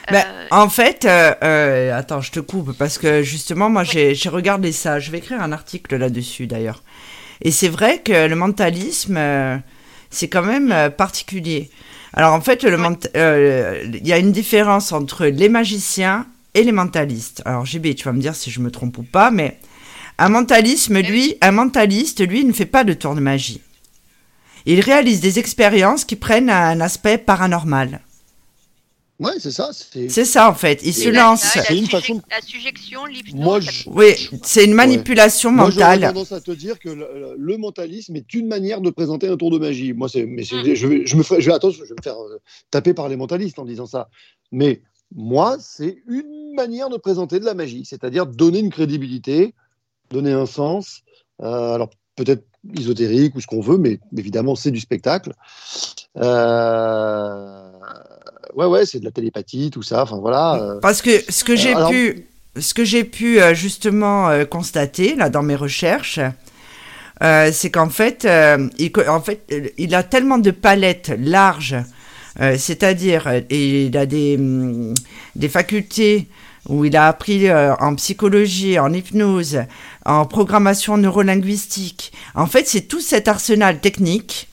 Ben, Euh, En fait, euh, attends, je te coupe parce que justement, moi, j'ai j'ai regardé ça. Je vais écrire un article là-dessus d'ailleurs. Et c'est vrai que le mentalisme, euh, c'est quand même particulier. Alors en fait, euh, il y a une différence entre les magiciens et les mentalistes. Alors JB, tu vas me dire si je me trompe ou pas, mais un mentalisme, lui, un mentaliste, lui, ne fait pas de tour de magie. Il réalise des expériences qui prennent un aspect paranormal. Ouais, c'est ça. C'est ça en fait. Il se la- lance. la, C'est une façon- la sujection, l'hypnose. Moi, je- Oui, c'est une manipulation Moi, j'aurais mentale. tendance à te dire que le, le mentalisme est une manière de présenter un tour de magie. Moi, c'est, mais c'est, Mm. je, vais, je me ferai, je vais, attention, je vais me faire euh, taper par les mentalistes en disant ça. Mais moi, c'est une manière de présenter de la magie, c'est-à-dire donner une crédibilité, donner un sens. euh, alors peut-être ésotérique ou ce qu'on veut, mais évidemment, c'est du spectacle. Euh, ouais, ouais, c'est de la télépathie, tout ça. Enfin voilà. euh, Parce que ce que j'ai alors- pu, ce que j'ai pu justement constater là dans mes recherches, euh, c'est qu'en fait, euh, il, en fait, il a tellement de palettes larges, c'est-à-dire il a des hum, des facultés où il a appris euh, en psychologie, en hypnose, en programmation neurolinguistique. En fait, c'est tout cet arsenal technique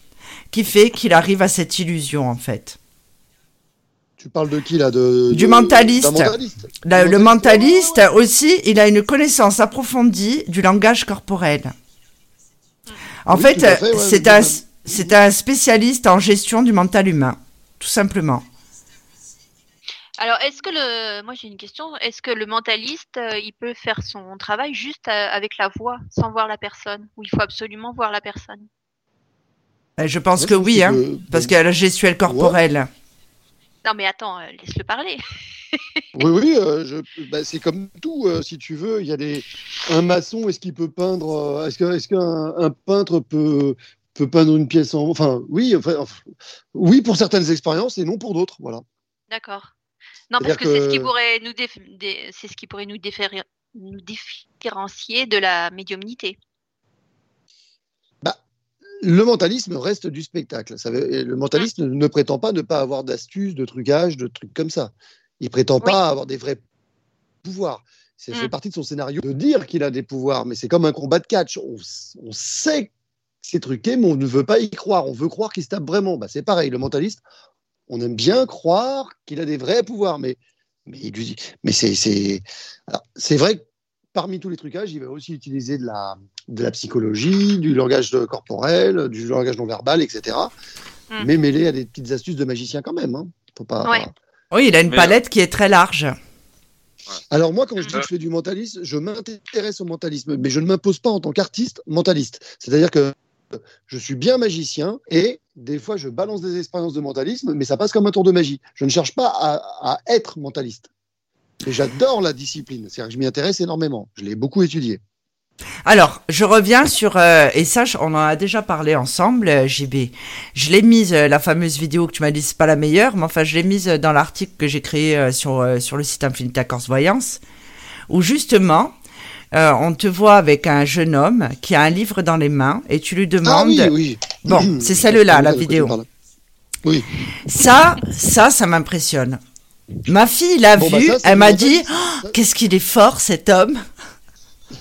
qui fait qu'il arrive à cette illusion en fait. Tu parles de qui là de, Du de- mentaliste. Le, le mentaliste, aussi, il a une connaissance approfondie du langage corporel. En Oui, fait, tout à fait, ouais, c'est je- un, c'est un spécialiste en gestion du mental humain, tout simplement. Alors, est-ce que le, moi j'ai une question, est-ce que le mentaliste, euh, il peut faire son travail juste euh, avec la voix, sans voir la personne, ou il faut absolument voir la personne? Euh, Je pense Ouais, que oui, hein, que- parce qu'il y a la gestuelle corporelle. Non, mais attends, euh, laisse-le parler. <laughs> Oui, oui, euh, je- bah, c'est comme tout, euh, si tu veux. Il y a des un maçon. Est-ce qu'il peut peindre euh, Est-ce que est-ce qu'un un peintre peut peut peindre une pièce en Enfin, oui, enfin, oui pour certaines expériences et non pour d'autres. Voilà. D'accord. Non, parce que, c'est ce qui pourrait nous déf- dé- c'est ce qui pourrait nous, déférer- nous différencier de la médiumnité. Le mentalisme reste du spectacle. Ça veut- et le mentaliste ne, ne prétend pas ne pas avoir d'astuces, de trucages, de trucs comme ça. Il prétend pas avoir des vrais pouvoirs. Ça Mm. fait partie de son scénario de dire qu'il a des pouvoirs, mais c'est comme un combat de catch. On sait que c'est truqué, mais on ne veut pas y croire. On veut croire qu'il se tape vraiment. Bah, c'est pareil, le mentaliste, on aime bien croire qu'il a des vrais pouvoirs, mais, mais, il lui dit- mais c'est, c'est, alors, c'est vrai que parmi tous les trucages, il va aussi utiliser de la, de la psychologie, du langage corporel, du langage non verbal, etc. Mm. Mais mêlé à des petites astuces de magicien quand même. Hein. Faut pas... Ouais. Oui, il a une Mais- palette qui est très large. Alors moi, quand je dis Euh. que je fais du mentalisme, je m'intéresse au mentalisme, mais je ne m'impose pas en tant qu'artiste mentaliste. C'est-à-dire que je suis bien magicien et des fois je balance des expériences de mentalisme, mais ça passe comme un tour de magie. Je ne cherche pas à, à être mentaliste. J'adore la discipline, c'est-à-dire que je m'y intéresse énormément. Je l'ai beaucoup étudié. Alors, je reviens sur euh, et ça, on en a déjà parlé ensemble, euh, JB. Je l'ai mise euh, la fameuse vidéo que tu m'as dit c'est pas la meilleure, mais enfin je l'ai mise euh, dans l'article que j'ai créé euh, sur euh, sur le site Infinita Corse Voyance, où justement euh, on te voit avec un jeune homme qui a un livre dans les mains et tu lui Ah demandes. oui, oui. Bon, c'est celle-là, la vidéo. Oui. Ça, ça, ça m'impressionne. Ma fille l'a Bon, bah, vu, ça, elle m'a dit. Oh, qu'est-ce qu'il est fort cet homme.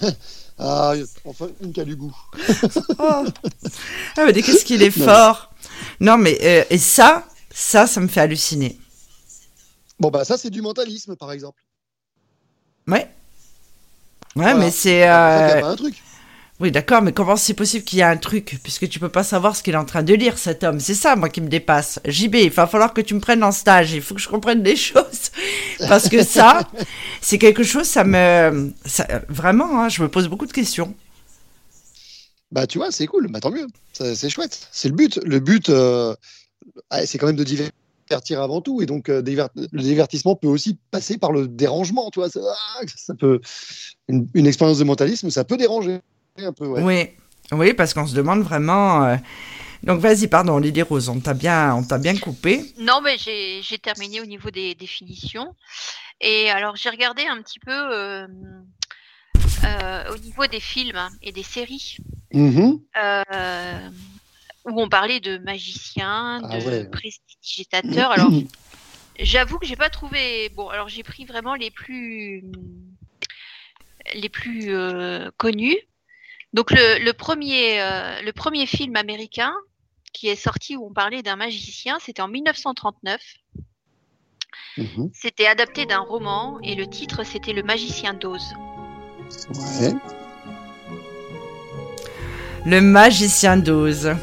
<laughs> Ah, enfin, une qui a du goût. <laughs> Oh. Elle m'a dit qu'est-ce qu'il est fort. Non mais euh, et ça, ça, ça me fait halluciner. Bon, bah ça, c'est du mentalisme, par exemple. Ouais. Ouais, Voilà. mais c'est. Euh, pas un truc. Oui, d'accord, mais comment c'est possible qu'il y ait un truc Puisque tu peux pas savoir ce qu'il est en train de lire, cet homme? C'est ça, moi, qui me dépasse. JB, il va falloir que tu me prennes en stage. Il faut que je comprenne des <laughs> choses. Parce que ça, c'est quelque chose, ça me. vraiment, hein, je me pose beaucoup de questions. Bah, tu vois, c'est cool. Bah, tant mieux. C'est chouette. C'est le but. Le but, euh, c'est quand même de divertir avant tout. Et donc, euh, le divertissement peut aussi passer par le dérangement. Tu vois, ça, ah, peut. Une expérience de mentalisme, ça peut déranger un peu. Ouais. Oui, oui, parce qu'on se demande vraiment. euh, Donc, vas-y, pardon, Lily Rose, on t'a bien, on t'a bien coupé. Non, mais j'ai terminé au niveau des définitions. Et alors, j'ai regardé un petit peu euh, euh, au niveau des films et des séries Mhm. euh, où on parlait de magiciens, Ah de ouais. prestigitateurs. Alors, <clears throat> j'avoue que j'ai pas trouvé. Bon, alors j'ai pris vraiment les plus les plus euh, connus. Donc le, le premier euh, le premier film américain qui est sorti où on parlait d'un magicien, c'était en 1939. Mhm. C'était adapté d'un roman et le titre c'était Le magicien d'Oz. Ouais. Le magicien d'Oz.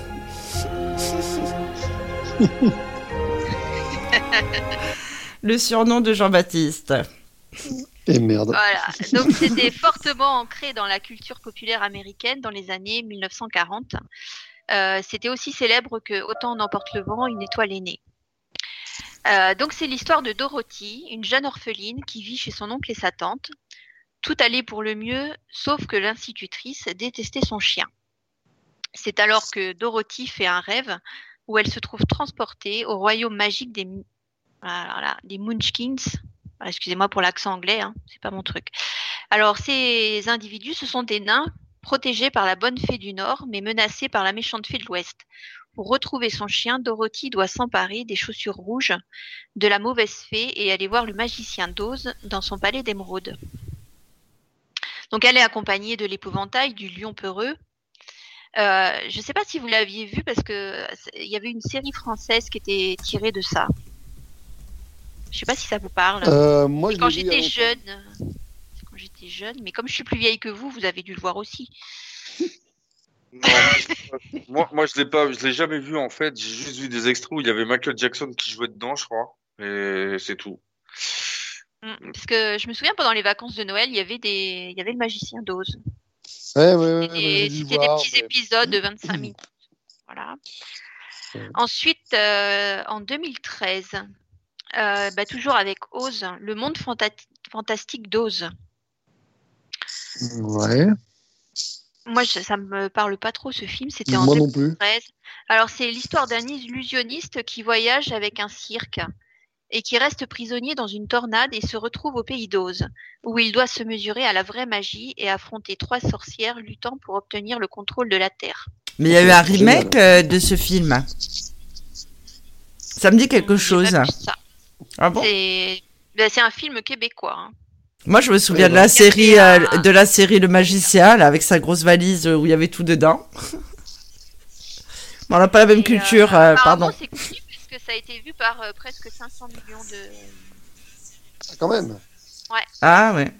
<laughs> Le surnom de Jean-Baptiste. Et merde. Voilà. Donc c'était fortement ancré dans la culture populaire américaine dans les années 1940. Euh, c'était aussi célèbre que Autant n'emporte le vent, une étoile est née. Euh, donc c'est l'histoire de Dorothy, une jeune orpheline qui vit chez son oncle et sa tante. Tout allait pour le mieux, sauf que l'institutrice détestait son chien. C'est alors que Dorothy fait un rêve où elle se trouve transportée au royaume magique des, des Munchkins. Ah, Excusez-moi pour l'accent anglais, hein, c'est pas mon truc. Alors ces individus, ce sont des nains protégés par la bonne fée du Nord, mais menacés par la méchante fée de l'Ouest. Pour retrouver son chien, Dorothy doit s'emparer des chaussures rouges de la mauvaise fée et aller voir le magicien d'Oz dans son palais d'émeraude. Donc elle est accompagnée de l'épouvantail, du lion peureux. Euh, je ne sais pas si vous l'aviez vu parce que il y avait une série française qui était tirée de ça. Je sais pas si ça vous parle. Euh, moi, je quand j'étais jeune, quand j'étais jeune, mais comme je suis plus vieille que vous, vous avez dû le voir aussi. Non, moi, moi, je l'ai pas, je l'ai jamais vu en fait. J'ai juste vu des extraits où il y avait Michael Jackson qui jouait dedans, je crois. Et c'est tout. Mm, Parce que je me souviens pendant les vacances de Noël, il y avait des, il y avait le magicien d'Oz. Ouais, ouais, ouais, C'était des, petits mais- épisodes de 25 minutes. Voilà. Ouais. Ensuite, euh, en 2013, euh, bah, toujours avec Oz, le monde fanta- fantastique d'Oz. Ouais, Moi, je- ça me parle pas trop ce film. C'était en moi non plus. 2013. Alors, c'est l'histoire d'un illusionniste qui voyage avec un cirque et qui reste prisonnier dans une tornade et se retrouve au pays d'Oz, où il doit se mesurer à la vraie magie et affronter trois sorcières luttant pour obtenir le contrôle de la Terre. Mais il y a eu un remake euh, de ce film. Ça me dit quelque chose. ça. Ah bon? C'est ben, c'est un film québécois. hein. Moi, je me souviens Ouais, de la ouais. série, euh, de la série Le Magicien, là, avec sa grosse valise euh, où il y avait tout dedans. Bon, on n'a pas la même Et, culture, euh, euh, apparemment, pardon. c'est connu puisque ça a été vu par euh, presque 500 millions de. Ah, Quand même. Ah ouais.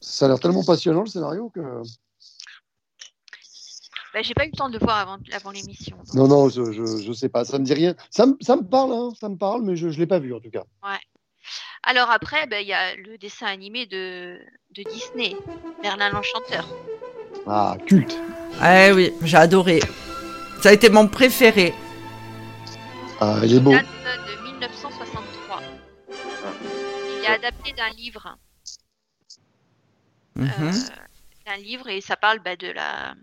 Ça a l'air tellement passionnant le scénario que. Ben, J'ai pas eu le temps de le voir avant, avant l'émission. donc. Non, non, je, je, je sais pas, ça me dit rien. Ça, me- ça me parle, hein, ça me parle, mais je, je l'ai pas vu en tout cas. Alors après, ben, il y a le dessin animé de, de Disney, Merlin l'Enchanteur. Ah, culte. Ah oui, j'ai adoré. Ça a été mon préféré. Ah, il est beau. date de 1963. Il est adapté d'un livre, Mhm. euh, d'un livre et ça parle bah, de la,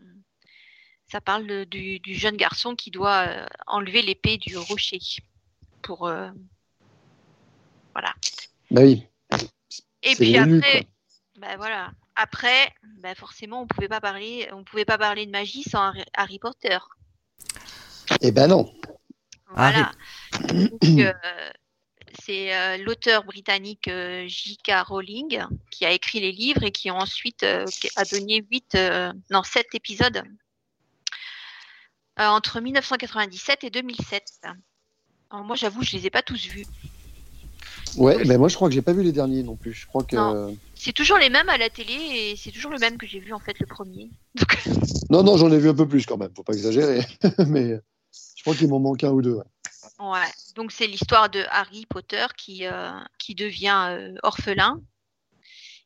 ça parle de- du, du jeune garçon qui doit euh, enlever l'épée du rocher pour, euh, voilà. Bah oui, Et puis après, bah voilà. Après, bah forcément, on pouvait pas parler, on pouvait pas parler de magie sans Harry- Potter. Eh ben non. Voilà. Donc, euh, c'est euh, l'auteur britannique euh, J.K. Rowling qui a écrit les livres et qui ont ensuite euh, a donné huit, euh, non sept épisodes euh, entre 1997 et 2007. Alors, moi, j'avoue, je les ai pas tous vus. Ouais, mais moi je crois que j'ai pas vu les derniers non plus. Je crois que. Non. C'est toujours les mêmes à la télé et c'est toujours le même que j'ai vu en fait le premier. Donc, <laughs> Non, non, j'en ai vu un peu plus quand même, faut pas exagérer. <laughs> mais je crois qu'il m'en manque un ou deux. ouais. Ouais, donc c'est l'histoire de Harry Potter qui, euh, qui devient euh, orphelin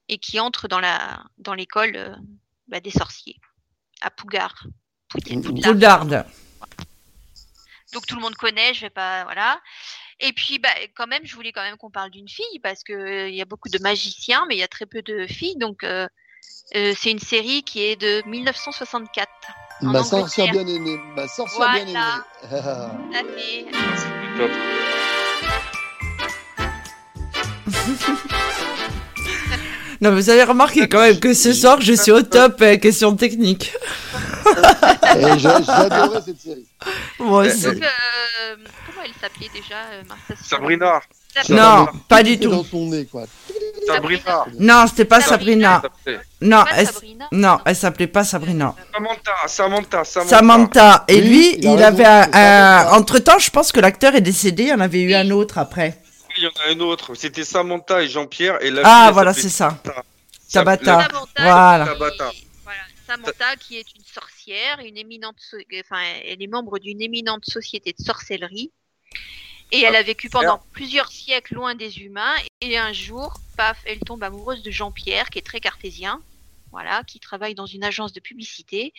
et qui entre dans la dans l'école euh, bah, des sorciers à Poudlard. Poudlard. Poudlard. Donc tout le monde connaît, je vais pas voilà. Et puis bah quand même, je voulais quand même qu'on parle d'une fille parce que euh, il y a beaucoup de magiciens, mais il y a très peu de filles. Donc euh, euh, c'est une série qui est de 1964. En Ma sorcière bien aimée. Ma sorcière bien Voilà. aimée. <laughs> <laughs> Non, mais vous avez remarqué quand même que ce soir, je suis au top euh, question technique. <laughs> J'adorais cette série. Moi aussi. Donc euh, comment elle s'appelait déjà euh, Martha Sabrina. Non, pas du C'était dans tout. son nez, quoi. Sabrina. Non, c'était pas Sabrina. Sabrina. Non, Pas elle, Sabrina non, elle s'appelait pas Sabrina. Samantha. Samantha. Samantha. Samantha. Et Oui, lui, il a il raison, avait un. c'est Samantha. Entre temps, je pense que l'acteur est décédé. Il y en avait eu un autre après. Il y en a un autre. C'était Samantha et Jean-Pierre. Et la Ah, voilà, c'est ça. Samantha. Tabata. Samantha, Voilà. qui- Tabata. voilà, Samantha qui est une sorcière, une éminente, so- enfin, elle est membre d'une éminente société de sorcellerie. Et elle a vécu pendant plusieurs siècles loin des humains. Et un jour, paf, elle tombe amoureuse de Jean-Pierre, qui est très cartésien, voilà, qui travaille dans une agence de publicité.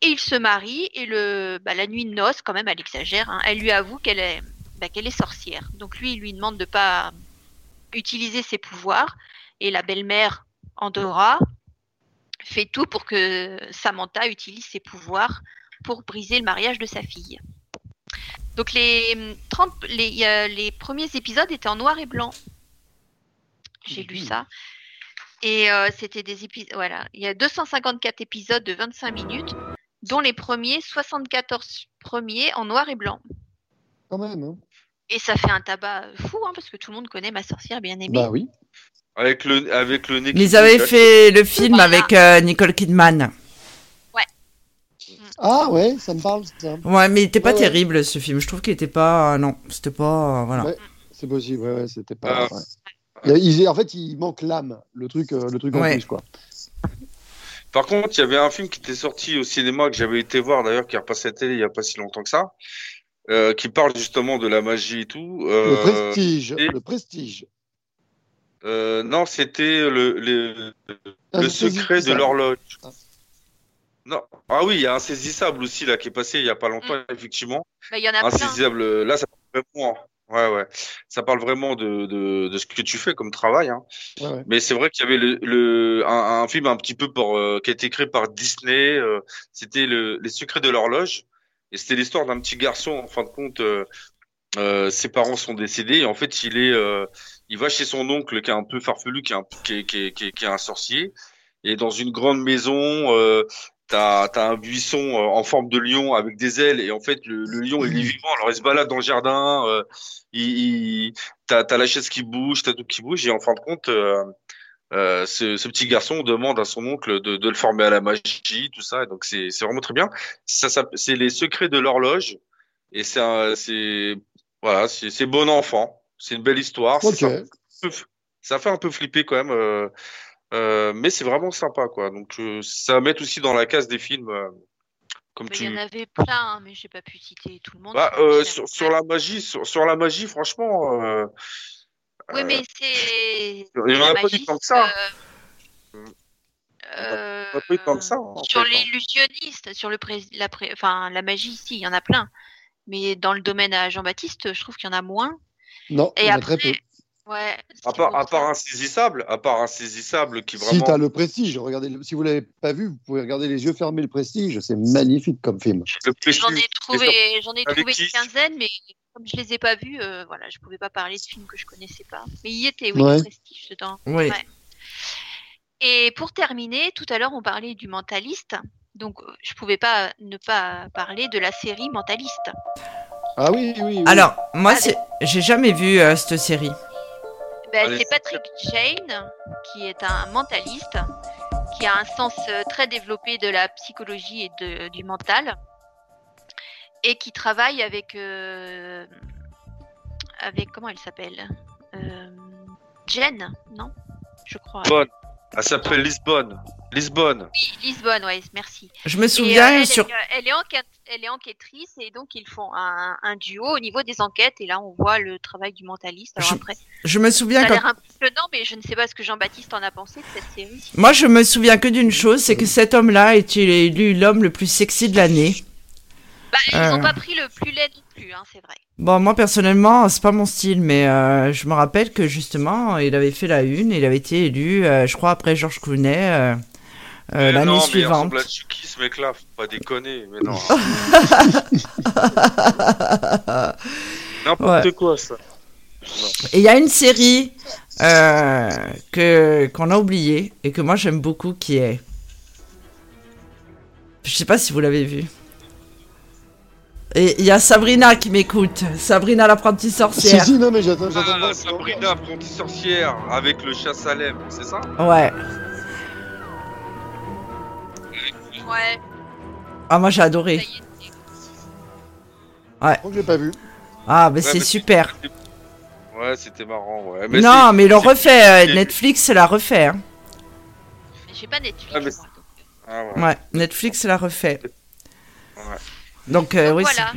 Et ils se marient. Et le, bah, la nuit de noces, quand même, elle exagère. hein, elle lui avoue qu'elle est, qu'elle est sorcière. Donc lui, il lui demande de pas utiliser ses pouvoirs. Et la belle-mère, Andorra, fait tout pour que Samantha utilise ses pouvoirs pour briser le mariage de sa fille. Donc les, hum, 30, les, euh, les premiers épisodes étaient en noir et blanc. J'ai lu ça. Et euh, c'était des épisodes. Voilà. Il y a 254 épisodes de 25 minutes, dont les premiers 74 premiers en noir et blanc. Quand même. Hein. Et ça fait un tabac fou, hein, parce que tout le monde connaît ma sorcière bien aimée. Bah oui. Avec le, avec le nez ils avaient fait le film Voilà. avec euh, Nicole Kidman. Ah ouais, ça me parle. Ça. Ouais, mais il était pas Ouais, ouais. terrible ce film. Je trouve qu'il était pas. Non, c'était pas. euh, voilà. Ouais. c'est possible. Ouais, ouais, c'était Euh, pas. ouais. Il en fait, il manque l'âme, le truc, euh, le truc en Ouais. plus, quoi. Par contre, il y avait un film qui était sorti au cinéma que j'avais été voir d'ailleurs, qui est repassé à la télé il y a pas si longtemps que ça, euh, qui parle justement de la magie et tout. Le Euh, prestige, et- le prestige. euh, non, c'était le, le, Ah, le secret de l'horloge. Ah. Non. Ah oui, il y a Insaisissable aussi là qui est passé il y a pas longtemps effectivement. Bah, il y en a plein. Insaisissable. Là, ça parle vraiment. Ouais, ouais. Ça parle vraiment de, de, de ce que tu fais comme travail. Hein. Ouais, ouais. Mais c'est vrai qu'il y avait le, le un, un film un petit peu pour euh, qui a été créé par Disney. euh, c'était le, les secrets de l'horloge et c'était l'histoire d'un petit garçon. En fin de compte, euh, euh, ses parents sont décédés et en fait il est euh, il va chez son oncle qui est un peu farfelu, qui est un qui est, qui est, un sorcier et dans une grande maison. Euh, T'as as un buisson en forme de lion avec des ailes et en fait le, lion il est vivant alors il se balade dans le jardin euh, il, il t'as as la chaise qui bouge t'as tout qui bouge et en fin de compte euh, ce, ce petit garçon demande à son oncle de, de le former à la magie, tout ça. Et donc c'est vraiment très bien. Ça, ça c'est les secrets de l'horloge et c'est voilà bon enfant. C'est une belle histoire. Ça, fait un peu flipper quand même, euh, euh, mais c'est vraiment sympa quoi. Donc euh, ça va mettre aussi dans la case des films euh, comme Mais il y tu. en avait plein, hein, mais j'ai pas pu citer tout le monde. Bah, euh, sur, sur la magie, sur, sur la magie, franchement, euh, Oui, euh, mais c'est. il y en la a pas magie, tant que ça. euh, a pas eu tant que ça. Sur hein. l'illusionniste, sur le pré- la, pré- enfin, la magie, si, il y en a plein. Mais dans le domaine à Jean-Baptiste, je trouve qu'il y en a moins. Non, Et il y en a après, très peu. ouais. À part, à insaisissable, à part insaisissable qui Si vraiment. tu as le prestige, regardez, le- si vous l'avez pas vu, vous pouvez regarder les yeux fermés le prestige, c'est magnifique comme film. J'en ai trouvé, j'en ai trouvé une quinzaine, mais comme je les ai pas vus, euh, voilà, je pouvais pas parler de films que je connaissais pas. Mais il y était, oui, Ouais. le prestige dedans. Ouais. Et pour terminer, tout à l'heure on parlait du mentaliste, donc euh, je pouvais pas ne pas parler de la série Mentaliste. Ah oui, oui, oui. Alors, moi, j'ai jamais vu euh, cette série. Ben, c'est Patrick Jane qui est un mentaliste, qui a un sens euh, très développé de la psychologie et de, du mental, et qui travaille avec euh, avec comment elle s'appelle euh, Jen, non Je crois. Lisbonne. Elle s'appelle Lisbonne. Lisbonne. Lisbonne, ouais, merci. Je me Et, souviens euh, elle, sur. est, euh, elle, est enquête, elle est enquêtrice et donc ils font un, un duo au niveau des enquêtes et là on voit le travail du mentaliste. Alors Je- après, Je me ça souviens a quand. l'air impressionnant, mais je ne sais pas ce que Jean-Baptiste en a pensé de cette série. Moi, je me souviens que d'une chose, c'est que cet homme-là a été élu l'homme le plus sexy de l'année. Bah, ils Euh. n'ont pas pris le plus laid non plus, hein, c'est vrai. Bon, moi personnellement, c'est pas mon style, mais euh, je me rappelle que justement, il avait fait la une, il avait été élu, euh, je crois après Georges Clooney euh, euh, l'année non, mais il suivante. Chucky, ce mec-là. Faut pas déconner. Mais non. <laughs> N'importe Ouais. quoi, ça. Et il y a une série euh, que qu'on a oubliée et que moi j'aime beaucoup, qui est, je sais pas si vous l'avez vue. Et il y a Sabrina qui m'écoute, Sabrina l'apprentie Si, sorcière. si, non, mais j'attends, Ah. Sabrina, apprentie sorcière, avec le chat Salem, c'est ça? Ouais. Ouais, Ah moi j'ai adoré. est. Je l'ai pas vu. Ah mais Ouais, c'est mais super. Ouais, c'était marrant, ouais. non, mais ils l'ont refait. euh, Netflix l'a refait. hein. Mais j'ai pas Netflix. Ah, mais euh, Ah, ouais. Ouais, Netflix l'a refait. Ouais. Donc, euh, donc oui. voilà.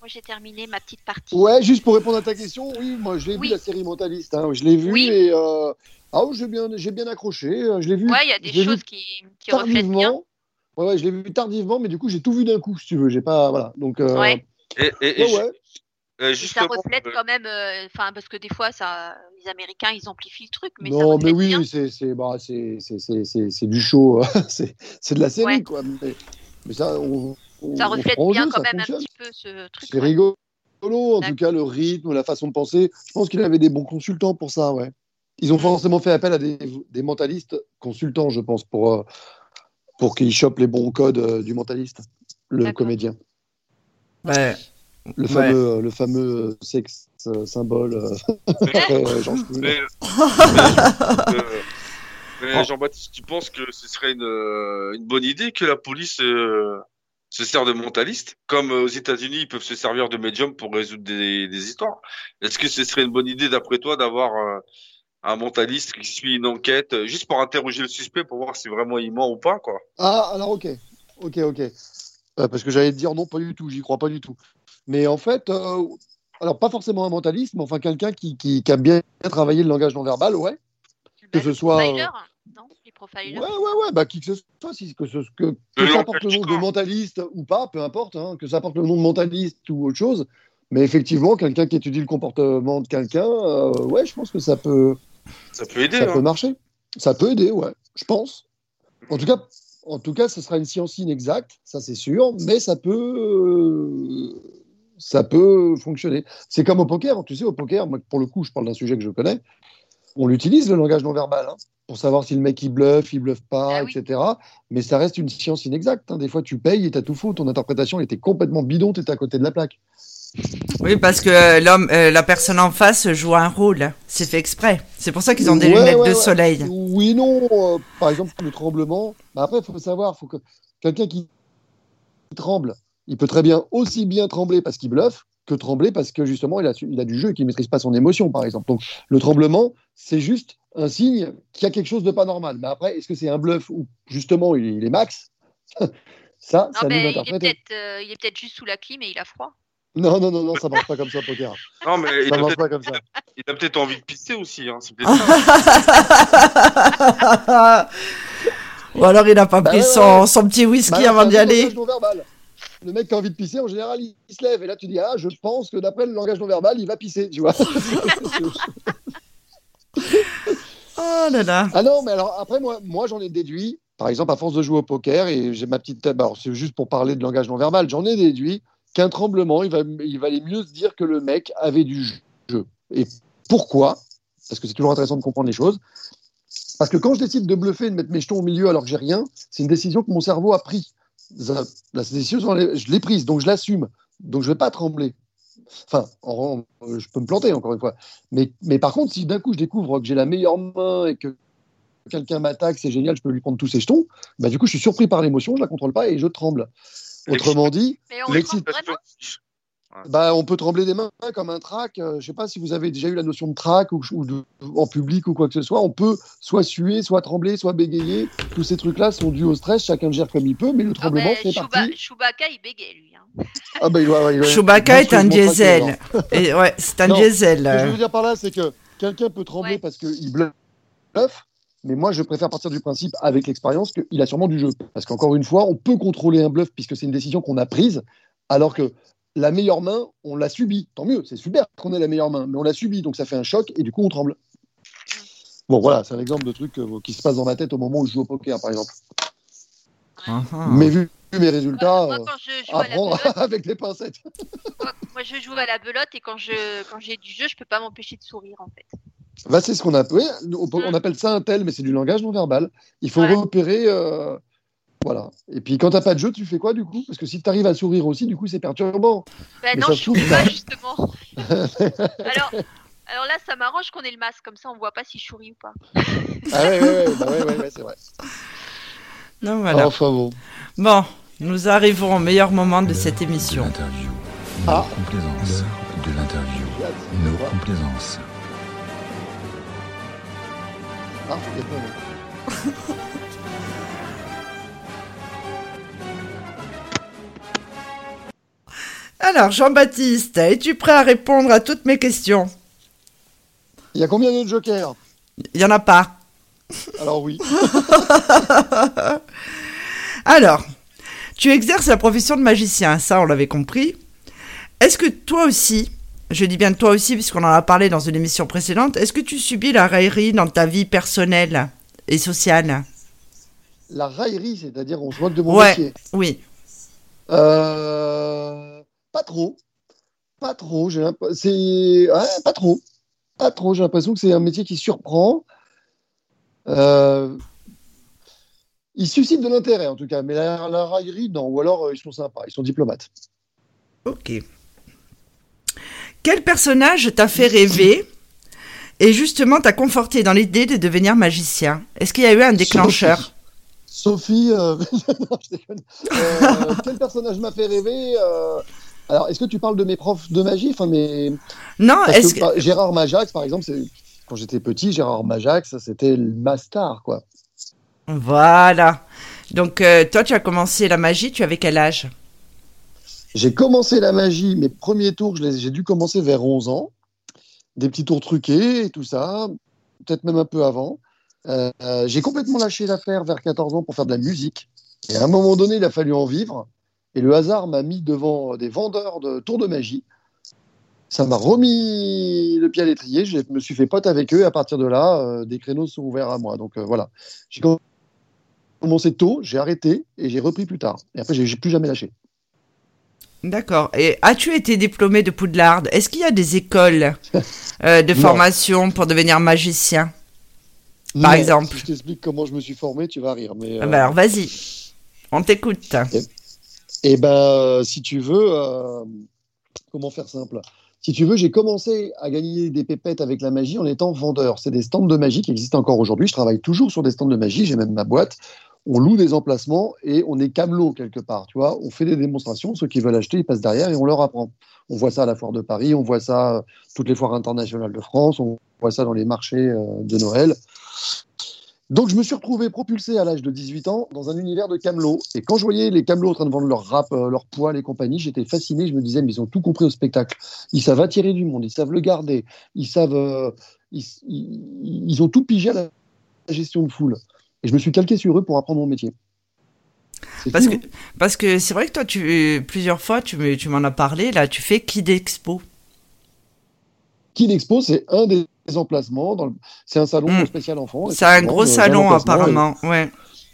Moi j'ai terminé ma petite partie. Ouais, juste pour répondre à ta question, oui, moi je l'ai Oui. vu la série Mentaliste, hein, je l'ai vu Oui. et euh, ah, oui, j'ai bien, j'ai bien accroché, euh, je l'ai vu. Ouais, il y a des choses qui, qui reflètent bien. tardivement. Ouais, ouais, je l'ai vu tardivement, mais du coup j'ai tout vu d'un coup, si tu veux, j'ai pas, voilà, donc. Euh, Ouais. Et, et, et ouais, euh, ça reflète quand même, euh, enfin parce que des fois ça, les Américains ils amplifient le truc, mais ça non, mais oui, c'est, c'est, bah, c'est, c'est, c'est, c'est, c'est du show, <laughs> c'est, c'est de la série, Ouais. quoi. Mais, mais ça, on- Ça reflète bien jeu, quand même fonctionne. un petit peu ce truc. C'est rigolo, en tout cas, le rythme, la façon de penser. Je pense qu'il avait des bons consultants pour ça, ouais. Ils ont forcément fait appel à des, des mentalistes consultants, je pense, pour, euh, pour qu'ils chopent les bons codes euh, du mentaliste, le comédien. Ouais. Le fameux, euh, le fameux sexe symbole. Jean-Baptiste, tu penses que ce serait une, une bonne idée que la police euh, se sert de mentaliste, comme euh, aux États-Unis, ils peuvent se servir de médium pour résoudre des, des histoires. Est-ce que ce serait une bonne idée, d'après toi, d'avoir euh, un mentaliste qui suit une enquête euh, juste pour interroger le suspect pour voir si vraiment il ment ou pas, quoi? Ah, alors ok, ok, ok. Euh, parce que j'allais te dire non, pas du tout, j'y crois pas du tout. Mais en fait, euh, alors pas forcément un mentaliste, mais enfin quelqu'un qui, qui, qui a bien travaillé le langage non verbal, ouais. Bah, ce le soit, profiler. Ouais, ouais, ouais, bah qui que ce soit, si, que, ce, que, que ça porte le nom de mentaliste ou pas, peu importe, hein, que ça porte le nom de mentaliste ou autre chose. Mais effectivement, quelqu'un qui étudie le comportement de quelqu'un, euh, ouais, je pense que ça peut, Ça peut aider. ça hein. peut marcher. Ça peut aider, ouais, je pense. En tout cas, en tout cas, ce sera une science inexacte, ça c'est sûr, mais ça peut, euh, ça peut fonctionner. C'est comme au poker, tu sais, au poker, moi, pour le coup, je parle d'un sujet que je connais. On l'utilise le langage non verbal hein, pour savoir si le mec il bluffe, il bluffe pas, Ah oui. etc. Mais ça reste une science inexacte. hein. Des fois, tu payes et t'as tout faux. Ton interprétation elle était complètement bidon, t'étais à côté de la plaque. Oui, parce que euh, l'homme, euh, la personne en face joue un rôle. C'est fait exprès. C'est pour ça qu'ils ont des Ouais, lunettes ouais, de ouais. soleil. Oui, non. euh, par exemple, le tremblement. Bah après, il faut savoir, faut que quelqu'un qui tremble, il peut très bien aussi bien trembler parce qu'il bluffe que trembler parce que justement il a, il a du jeu et qu'il ne maîtrise pas son émotion, par exemple. Donc le tremblement, c'est juste un signe qu'il y a quelque chose de pas normal. Mais après, est-ce que c'est un bluff ou justement il, il est max? <laughs> Ça, Non, ça nous mais il est peut-être euh, il est peut-être juste sous la clim et il a froid. Non, non, non, non, ça marche pas comme ça, poker. Non, mais il Ça a marche peut-être pas comme ça. il a peut-être envie de pisser aussi. Hein. Ça. <laughs> Ou alors il n'a pas Bah pris ouais, son, son petit whisky Bah, avant d'y aller. Le mec qui a envie de pisser, en général, il, il se lève. Et là, tu dis, ah, je pense que d'après le langage non verbal, il va pisser, tu vois. <laughs> Oh là là. Ah non, mais alors après, moi, moi j'en ai déduit, par exemple, à force de jouer au poker, et j'ai ma petite table, alors c'est juste pour parler de langage non verbal, j'en ai déduit qu'un tremblement, il, va, il valait mieux se dire que le mec avait du jeu. Et pourquoi? Parce que c'est toujours intéressant de comprendre les choses. Parce que quand je décide de bluffer et de mettre mes jetons au milieu alors que j'ai rien, c'est une décision que mon cerveau a prise. La décision, je l'ai prise, donc je l'assume. Donc je ne vais pas trembler. Enfin, en- en- je peux me planter encore une fois. Mais, mais par contre, si d'un coup je découvre que j'ai la meilleure main et que quelqu'un m'attaque, c'est génial, je peux lui prendre tous ses jetons, bah, du coup je suis surpris par l'émotion, je la contrôle pas et je tremble. Autrement dit, Mais bah, on peut trembler des mains comme un trac. Euh, je sais pas si vous avez déjà eu la notion de trac ou, ou de- en public ou quoi que ce soit. On peut soit suer, soit trembler, soit bégayer. Tous ces trucs-là sont dus au stress. Chacun le gère comme il peut, mais le Ah tremblement fait Chewba- partie. Chewbacca, il bégayait lui. hein. Ah bah, il doit- il doit- Chewbacca est un diesel. <laughs> Et ouais, c'est un Non, diesel. Ce que je veux dire par là, c'est que quelqu'un peut trembler Ouais. parce qu'il bluffe, mais moi, je préfère partir du principe, avec l'expérience, qu'il a sûrement du jeu. Parce qu'encore une fois, on peut contrôler un bluff puisque c'est une décision qu'on a prise, alors que la meilleure main, on l'a subie. Tant mieux, c'est super qu'on ait la meilleure main, mais on l'a subie, donc ça fait un choc et du coup, on tremble. Bon, voilà, c'est un exemple de truc euh, qui se passe dans ma tête au moment où je joue au poker, par exemple. Ah. Mais vu vu mes résultats, Moi, euh, quand je joue à la apprendre belote, <laughs> avec des pincettes. moi, moi, je joue à la belote et quand je quand j'ai du jeu, je peux pas m'empêcher de sourire en fait. Bah, c'est ce qu'on appelle, on, on appelle ça un tel, mais c'est du langage non verbal. Il faut Ouais. repérer, euh, voilà. Et puis quand t'as pas de jeu, tu fais quoi du coup? Parce que si tu arrives à sourire aussi, du coup c'est perturbant. Ben Mais non, je ça- pas justement. <laughs> alors, alors là, ça m'arrange qu'on ait le masque, comme ça on voit pas si je souris ou pas. Ah ouais, ouais, ouais, bah ouais, ouais, ouais, c'est vrai. Donc voilà. Enfin bon. Bon, nous arrivons au meilleur moment de cette De émission. l'interview. Ah. Nos complaisances. De l'interview. Nos complaisances. Ah, Alors, Jean-Baptiste, es-tu prêt à répondre à toutes mes questions? Il y a combien de jokers? Il n'y en a pas. Alors oui. <laughs> Alors, tu exerces la profession de magicien, ça on l'avait compris. Est-ce que toi aussi, je dis bien toi aussi puisqu'on en a parlé dans une émission précédente, est-ce que tu subis la raillerie dans ta vie personnelle et sociale? La raillerie, c'est-à-dire on se moque de mon Ouais. métier. Oui. Euh, pas trop. Pas trop. J'ai c'est pas trop. Pas trop. J'ai l'impression que c'est un métier qui surprend. Euh, Ils suscitent de l'intérêt en tout cas, mais la, la raillerie, non. Ou alors euh, ils sont sympas, ils sont diplomates. Ok. Quel personnage t'a fait rêver et justement t'a conforté dans l'idée de devenir magicien? Est-ce qu'il y a eu un déclencheur? Sophie, euh, <laughs> non, je. Euh, quel personnage m'a fait rêver Alors, est-ce que tu parles de mes profs de magie enfin, mes... Non, est-ce que, Gérard Majax, par exemple, c'est- quand j'étais petit, Gérard Majax, c'était ma star, quoi. Voilà. Donc, euh, toi, tu as commencé la magie, tu avais quel âge? J'ai commencé la magie, mes premiers tours, je les- j'ai dû commencer vers 11 ans. Des petits tours truqués et tout ça, peut-être même un peu avant. Euh, euh, j'ai complètement lâché l'affaire vers 14 ans pour faire de la musique. Et à un moment donné, il a fallu en vivre. Et le hasard m'a mis devant des vendeurs de tours de magie. Ça m'a remis le pied à l'étrier. Je me suis fait pote avec eux. Et à partir de là, euh, des créneaux sont ouverts à moi. Donc euh, voilà. J'ai commencé tôt, j'ai arrêté et j'ai repris plus tard. Et après, j'ai plus jamais lâché. D'accord. Et as-tu été diplômé de Poudlard? Est-ce qu'il y a des écoles <laughs> euh, de formation pour devenir magicien? Par Non, exemple. Si je t'explique comment je me suis formé, tu vas rire. Mais, Ah bah Alors, vas-y. On t'écoute. Eh ben, euh, si tu veux, euh, comment faire simple? Si tu veux, j'ai commencé à gagner des pépettes avec la magie en étant vendeur. C'est des stands de magie qui existent encore aujourd'hui. Je travaille toujours sur des stands de magie. J'ai même ma boîte. On loue des emplacements et on est camelot quelque part. On fait des démonstrations. Ceux qui veulent acheter, ils passent derrière et on leur apprend. On voit ça à la foire de Paris, on voit ça euh, toutes les foires internationales de France, on voit ça dans les marchés de Noël. Donc je me suis retrouvé propulsé à l'âge de 18 ans dans un univers de camelots. Et quand je voyais les camelots en train de vendre leur rap, euh, leur poils et compagnie, j'étais fasciné. Je me disais, mais ils ont tout compris au spectacle. Ils savent attirer du monde, ils savent le garder, ils savent, euh, ils, ils- ils ont tout pigé à la gestion de foule. Et je me suis calqué sur eux pour apprendre mon métier. Parce fou, que hein parce que c'est vrai que toi, tu plusieurs fois, tu m'en as parlé, là, tu fais Kid Expo. Kid Expo, c'est un des emplacements. dans le- C'est un salon Mm. spécial enfant. C'est un gros un salon, apparemment. Ouais.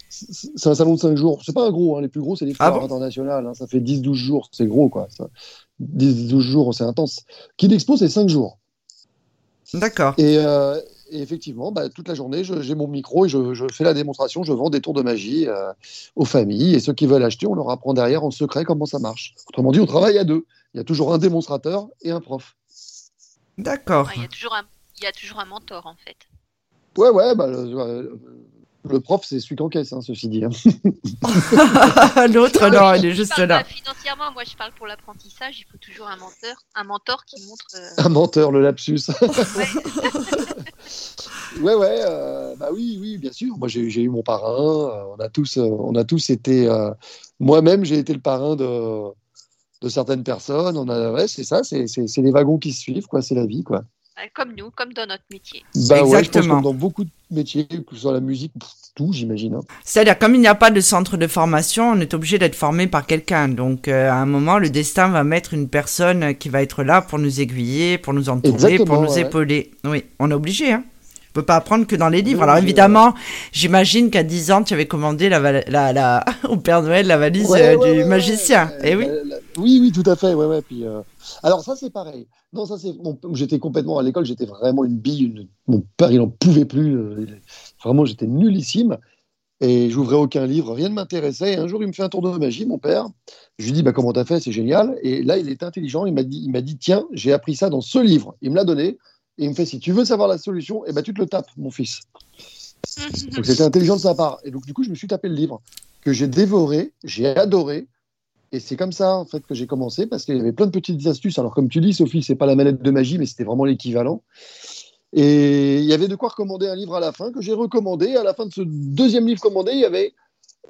C'est un salon de 5 jours. C'est pas un gros, hein. les plus gros, c'est les Ah foires bon internationales. hein. Ça fait 10-12 jours, c'est gros, quoi. Ça- 10-12 jours, c'est intense. Kid Expo, c'est 5 jours. D'accord. Et, euh, et effectivement, bah, toute la journée, j'ai mon micro et je, je fais la démonstration. Je vends des tours de magie euh, aux familles. Et ceux qui veulent acheter, on leur apprend derrière en secret comment ça marche. Autrement dit, on travaille à deux. Il y a toujours un démonstrateur et un prof. D'accord. Ouais, Il y a toujours un, il y a toujours un mentor en fait. Ouais, ouais, bah, le, le prof, c'est celui qui encaisse, hein, ceci dit. hein. <laughs> L'autre, non, il est juste là. pas financièrement, moi je parle pour l'apprentissage. Il faut toujours un mentor, un mentor qui montre. euh, Un menteur, le lapsus. ouais. <laughs> Ouais, euh, bah oui, oui, bien sûr. Moi, j'ai eu mon parrain. euh, on a tous, on a tous été. euh, Moi-même, j'ai été le parrain de, de certaines personnes. On a, ouais, c'est ça. C'est c'est- c'est les wagons qui se suivent, quoi. C'est la vie, quoi. Ouais, Comme nous, comme dans notre métier. Bah ouais, je pense Exactement. que dans beaucoup de métiers, que ce soit la musique, tout, j'imagine. hein. C'est-à-dire, comme il n'y a pas de centre de formation, on est obligé d'être formé par quelqu'un. Donc, euh, à un moment, le destin va mettre une personne qui va être là pour nous aiguiller, pour nous entourer, Exactement, pour nous ouais. épauler. Oui, on est obligé. Hein. On peut pas apprendre que dans les livres. Alors, évidemment, j'imagine qu'à 10 ans, tu avais commandé la, la, la, <laughs> au Père Noël la valise Ouais, euh, ouais, du ouais, magicien. ouais, Eh oui. la- oui, oui, tout à fait. Ouais, ouais. Puis, euh, Alors, ça, c'est pareil. Non, ça, c'est. bon, j'étais complètement à l'école, j'étais vraiment une bille. une- Mon père, il n'en pouvait plus. euh, Vraiment, j'étais nullissime. Et j'ouvrais aucun livre, rien ne m'intéressait. Et un jour, il me fait un tour de magie, mon père. Je lui dis, bah, comment t'as fait? C'est génial. Et là, il est intelligent. Il m'a dit, il m'a dit tiens, j'ai appris ça dans ce livre. Il me l'a donné. Et il me fait, si tu veux savoir la solution, eh ben, tu te le tapes, mon fils. Donc c'était intelligent de sa part. Et donc du coup, je me suis tapé le livre que j'ai dévoré, j'ai adoré. Et c'est comme ça en fait que j'ai commencé parce qu'il y avait plein de petites astuces. Alors comme tu dis, Sophie, c'est pas la manette de magie, mais c'était vraiment l'équivalent. Et il y avait de quoi recommander un livre à la fin que j'ai recommandé. À la fin de ce deuxième livre commandé, il y avait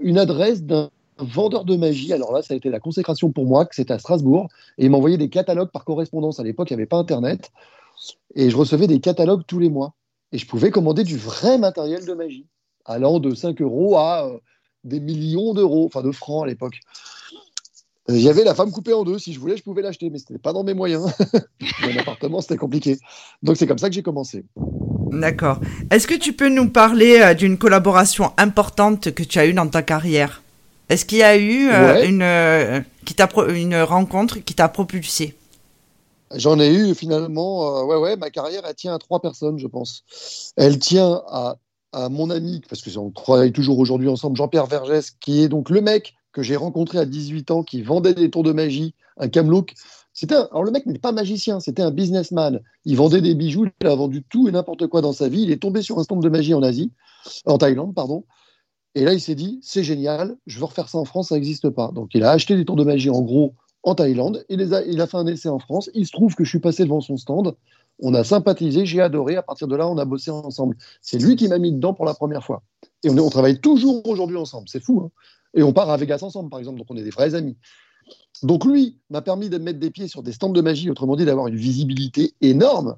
une adresse d'un vendeur de magie. Alors là, ça a été la consécration pour moi, que c'était à Strasbourg. Et il m'envoyait des catalogues par correspondance. À l'époque, il n'y avait pas Internet. Et je recevais des catalogues tous les mois. Et je pouvais commander du vrai matériel de magie, allant de 5 euros à euh, des millions d'euros, enfin de francs à l'époque. Euh, Il y avait la femme coupée en deux. Si je voulais, je pouvais l'acheter, mais ce n'était pas dans mes moyens. <laughs> Mon appartement, c'était compliqué. Donc c'est comme ça que j'ai commencé. D'accord. Est-ce que tu peux nous parler euh, d'une collaboration importante que tu as eue dans ta carrière? Est-ce qu'il y a eu Ouais. une, qui une rencontre qui t'a propulsé? J'en ai eu finalement, euh, ouais, ouais, ma carrière, elle tient à trois personnes, je pense. Elle tient à, mon ami, parce que on travaille toujours aujourd'hui ensemble, Jean-Pierre Vergès, qui est donc le mec que j'ai rencontré à 18 ans, qui vendait des tours de magie, un camelot. C'était un- alors le mec n'était pas magicien, c'était un businessman. Il vendait des bijoux, il a vendu tout et n'importe quoi dans sa vie. Il est tombé sur un stand de magie en Asie, en Thaïlande, pardon. Et là, il s'est dit, c'est génial, je veux refaire ça en France, ça n'existe pas. Donc, il a acheté des tours de magie en gros en Thaïlande, il, a, fait un essai en France. Il se trouve que je suis passé devant son stand, on a sympathisé, j'ai adoré. À partir de là, on a bossé ensemble. C'est lui qui m'a mis dedans pour la première fois. Et on, on travaille toujours aujourd'hui ensemble, c'est fou. Hein et on part à Vegas ensemble, par exemple, donc on est des vrais amis. Donc lui m'a permis de mettre des pieds sur des stands de magie, autrement dit d'avoir une visibilité énorme.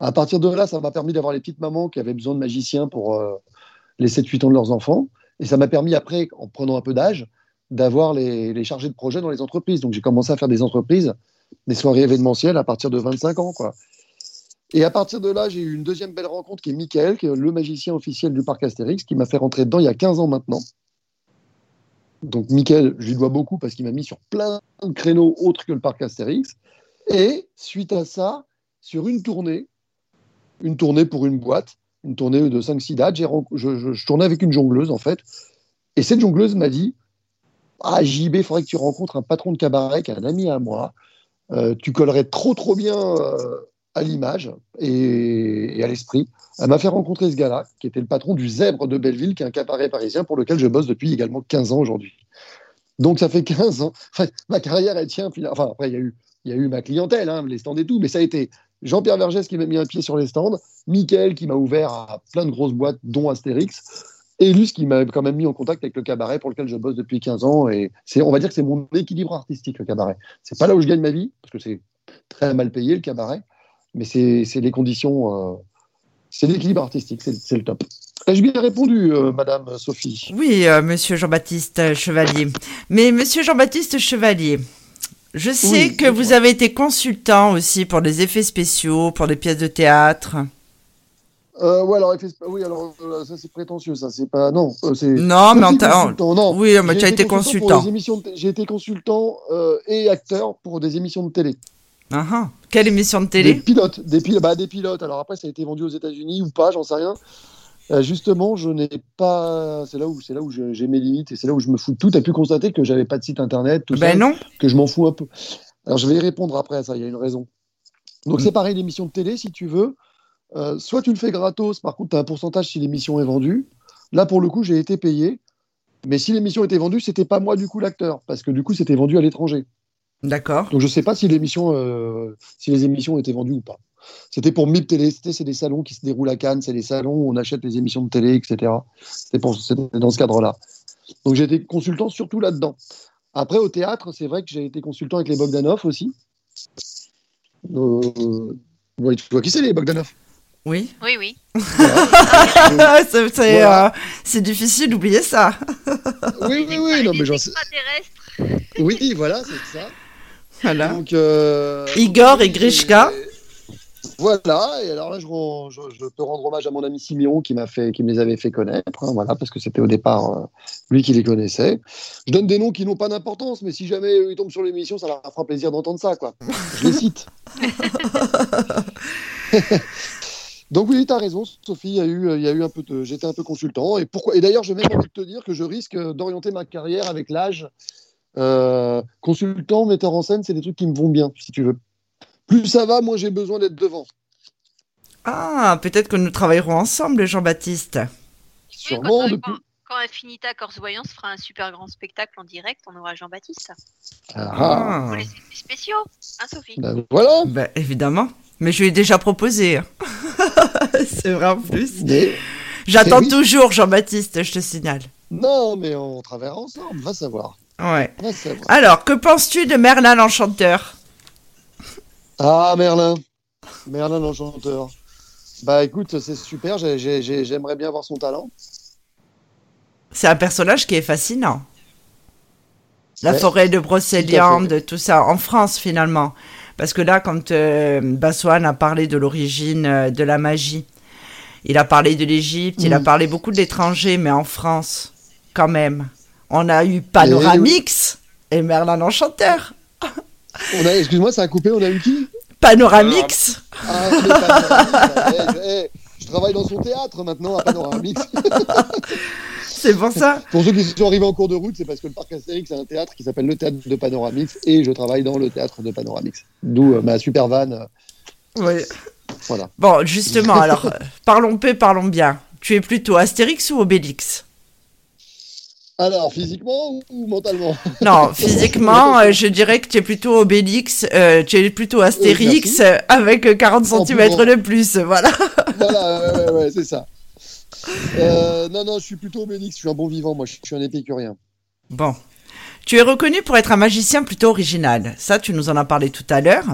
À partir de là, ça m'a permis d'avoir les petites mamans qui avaient besoin de magiciens pour euh, les 7-8 ans de leurs enfants. Et ça m'a permis après, en prenant un peu d'âge, d'avoir les, les, chargés de projet dans les entreprises. Donc j'ai commencé à faire des entreprises, des soirées événementielles à partir de 25 ans. Quoi. Et à partir de là, j'ai eu une deuxième belle rencontre qui est Michael, qui est le magicien officiel du parc Astérix, qui m'a fait rentrer dedans il y a 15 ans maintenant. Donc, Michael, je lui dois beaucoup parce qu'il m'a mis sur plein de créneaux autres que le parc Astérix. Et suite à ça, sur une tournée, une tournée pour une boîte, une tournée de 5-6 dates, je, je, je, tournais avec une jongleuse en fait. Et cette jongleuse m'a dit Ah, JB, il faudrait que tu rencontres un patron de cabaret qui est un ami à moi. Euh, tu collerais trop, trop bien euh, à l'image et, à l'esprit. Elle m'a fait rencontrer ce gars-là, qui était le patron du Zèbre de Belleville, qui est un cabaret parisien pour lequel je bosse depuis également 15 ans aujourd'hui. Donc ça fait 15 ans. Ma carrière, elle tient. Enfin, après, il y a eu, il y a eu ma clientèle, hein, les stands et tout, mais ça a été Jean-Pierre Vergès qui m'a mis un pied sur les stands, Mickaël qui m'a ouvert à plein de grosses boîtes, dont Astérix, et Luce qui m'a quand même mis en contact avec le cabaret pour lequel je bosse depuis 15 ans. Et c'est, on va dire que c'est mon équilibre artistique, le cabaret. C'est pas là où je gagne ma vie, parce que c'est très mal payé, le cabaret, mais c'est, c'est les conditions. Euh, c'est l'équilibre artistique, c'est le top. Ai-je bien répondu, euh, Madame Sophie? Oui, euh, Monsieur Jean-Baptiste Chevalier. Mais Monsieur Jean-Baptiste Chevalier, je sais oui, que vous avez été consultant aussi pour des effets spéciaux, pour des pièces de théâtre. Euh, ouais, alors, oui, alors euh, ça c'est prétentieux, ça c'est pas. Non, euh, c'est. Non, mais en non. Oui, mais tu as été consultant. J'ai été consultant et acteur pour des émissions de télé. Uh -huh. Quelle émission de télé? Des pilotes, des, pil bah, des pilotes. Alors après, ça a été vendu aux États-Unis ou pas, j'en sais rien. Euh, justement, je n'ai pas. C'est là où c'est là où j'ai mes limites et c'est là où je me fous de tout. T'as pu constater que j'avais pas de site internet, tout ben ça, non. que je m'en fous un peu. Alors je vais y répondre après à ça. Il y a une raison. Donc mm. c'est pareil l'émission de télé, si tu veux. Euh, soit tu le fais gratos, par contre tu as un pourcentage si l'émission est vendue. Là pour le coup, j'ai été payé. Mais si l'émission était vendue, c'était pas moi du coup l'acteur, parce que du coup c'était vendu à l'étranger. D'accord. Donc je sais pas si l'émission, euh, si les émissions étaient vendues ou pas. C'était pour MIP Télé, c'est des salons qui se déroulent à Cannes, c'est des salons où on achète les émissions de télé, etc. C'était dans ce cadre-là. Donc j'ai été consultant surtout là-dedans. Après, au théâtre, c'est vrai que j'ai été consultant avec les Bogdanov aussi. Euh, tu vois qui c'est les Bogdanov? Oui. Oui, oui. <laughs> c'est euh, difficile d'oublier ça. oui, oui, oui. Non, mais sais. Oui, voilà, c'est ça. Voilà. Donc, euh, Igor et Grishka. Voilà, et alors là, je, je, je, peux rendre hommage à mon ami Simeon qui m'a fait, qui me les avait fait connaître, hein, voilà, parce que c'était au départ euh, lui qui les connaissait. Je donne des noms qui n'ont pas d'importance, mais si jamais ils tombent sur l'émission, ça leur fera plaisir d'entendre ça, quoi. Je les cite. <laughs> Donc oui, tu as raison, Sophie, il y a eu, il y a eu un peu de, j'étais un peu consultant, et pourquoi Et d'ailleurs, j'ai même envie de te dire que je risque d'orienter ma carrière avec l'âge. Euh, consultant, metteur en scène, c'est des trucs qui me vont bien, si tu veux plus ça va, moins j'ai besoin d'être devant. Ah, peut-être que nous travaillerons ensemble, Jean-Baptiste. Sûrement. Oui, quand, depuis... quand, quand Infinita Corse Voyance fera un super grand spectacle en direct, on aura Jean-Baptiste. Ah. Pour les spéciaux, hein, Sophie? Ben, Voilà. Ben, évidemment. Mais je lui ai déjà proposé. <laughs> C'est vrai en plus. Mais... J'attends oui. toujours Jean-Baptiste, je te signale. Non, mais on travaillera ensemble, va savoir. Ouais. Va savoir. Alors, que penses-tu de Merlin l'Enchanteur? Ah, Merlin. Merlin l'enchanteur. Bah écoute, c'est super, j'aimerais bien voir son talent. C'est un personnage qui est fascinant. La Ouais, forêt de Brocéliande, tout, ça, en France finalement. Parce que là, quand euh, Bassoane a parlé de l'origine euh, de la magie, il a parlé de l'Égypte, il a Mm. parlé beaucoup de l'étranger, mais en France, quand même, on a eu Panoramix et Merlin l'Enchanteur. Excuse-moi, ça a coupé, on a eu qui? Panoramix Ah, Panoramix, eh, eh, je travaille dans son théâtre maintenant à Panoramix. <laughs> <laughs> C'est pour ça Pour ceux qui sont arrivés en cours de route, c'est parce que le parc Astérix, c'est un théâtre qui s'appelle le théâtre de Panoramix et je travaille dans le théâtre de Panoramix. D'où euh, ma super vanne. Oui. voilà. Bon, justement, alors, euh, parlons peu, parlons bien. Tu es plutôt Astérix ou Obélix? Alors, physiquement ou, mentalement? Non, <laughs> physiquement, euh, je dirais que tu es plutôt Obélix, euh, tu es plutôt Astérix euh, avec euh, 40 En cm de plus, voilà. Voilà, ouais, ouais, ouais, c'est ça. Euh, non, non, je suis plutôt Obélix, je suis un bon vivant, moi, je suis un épicurien. Bon. Tu es reconnu pour être un magicien plutôt original. Ça, tu nous en as parlé tout à l'heure.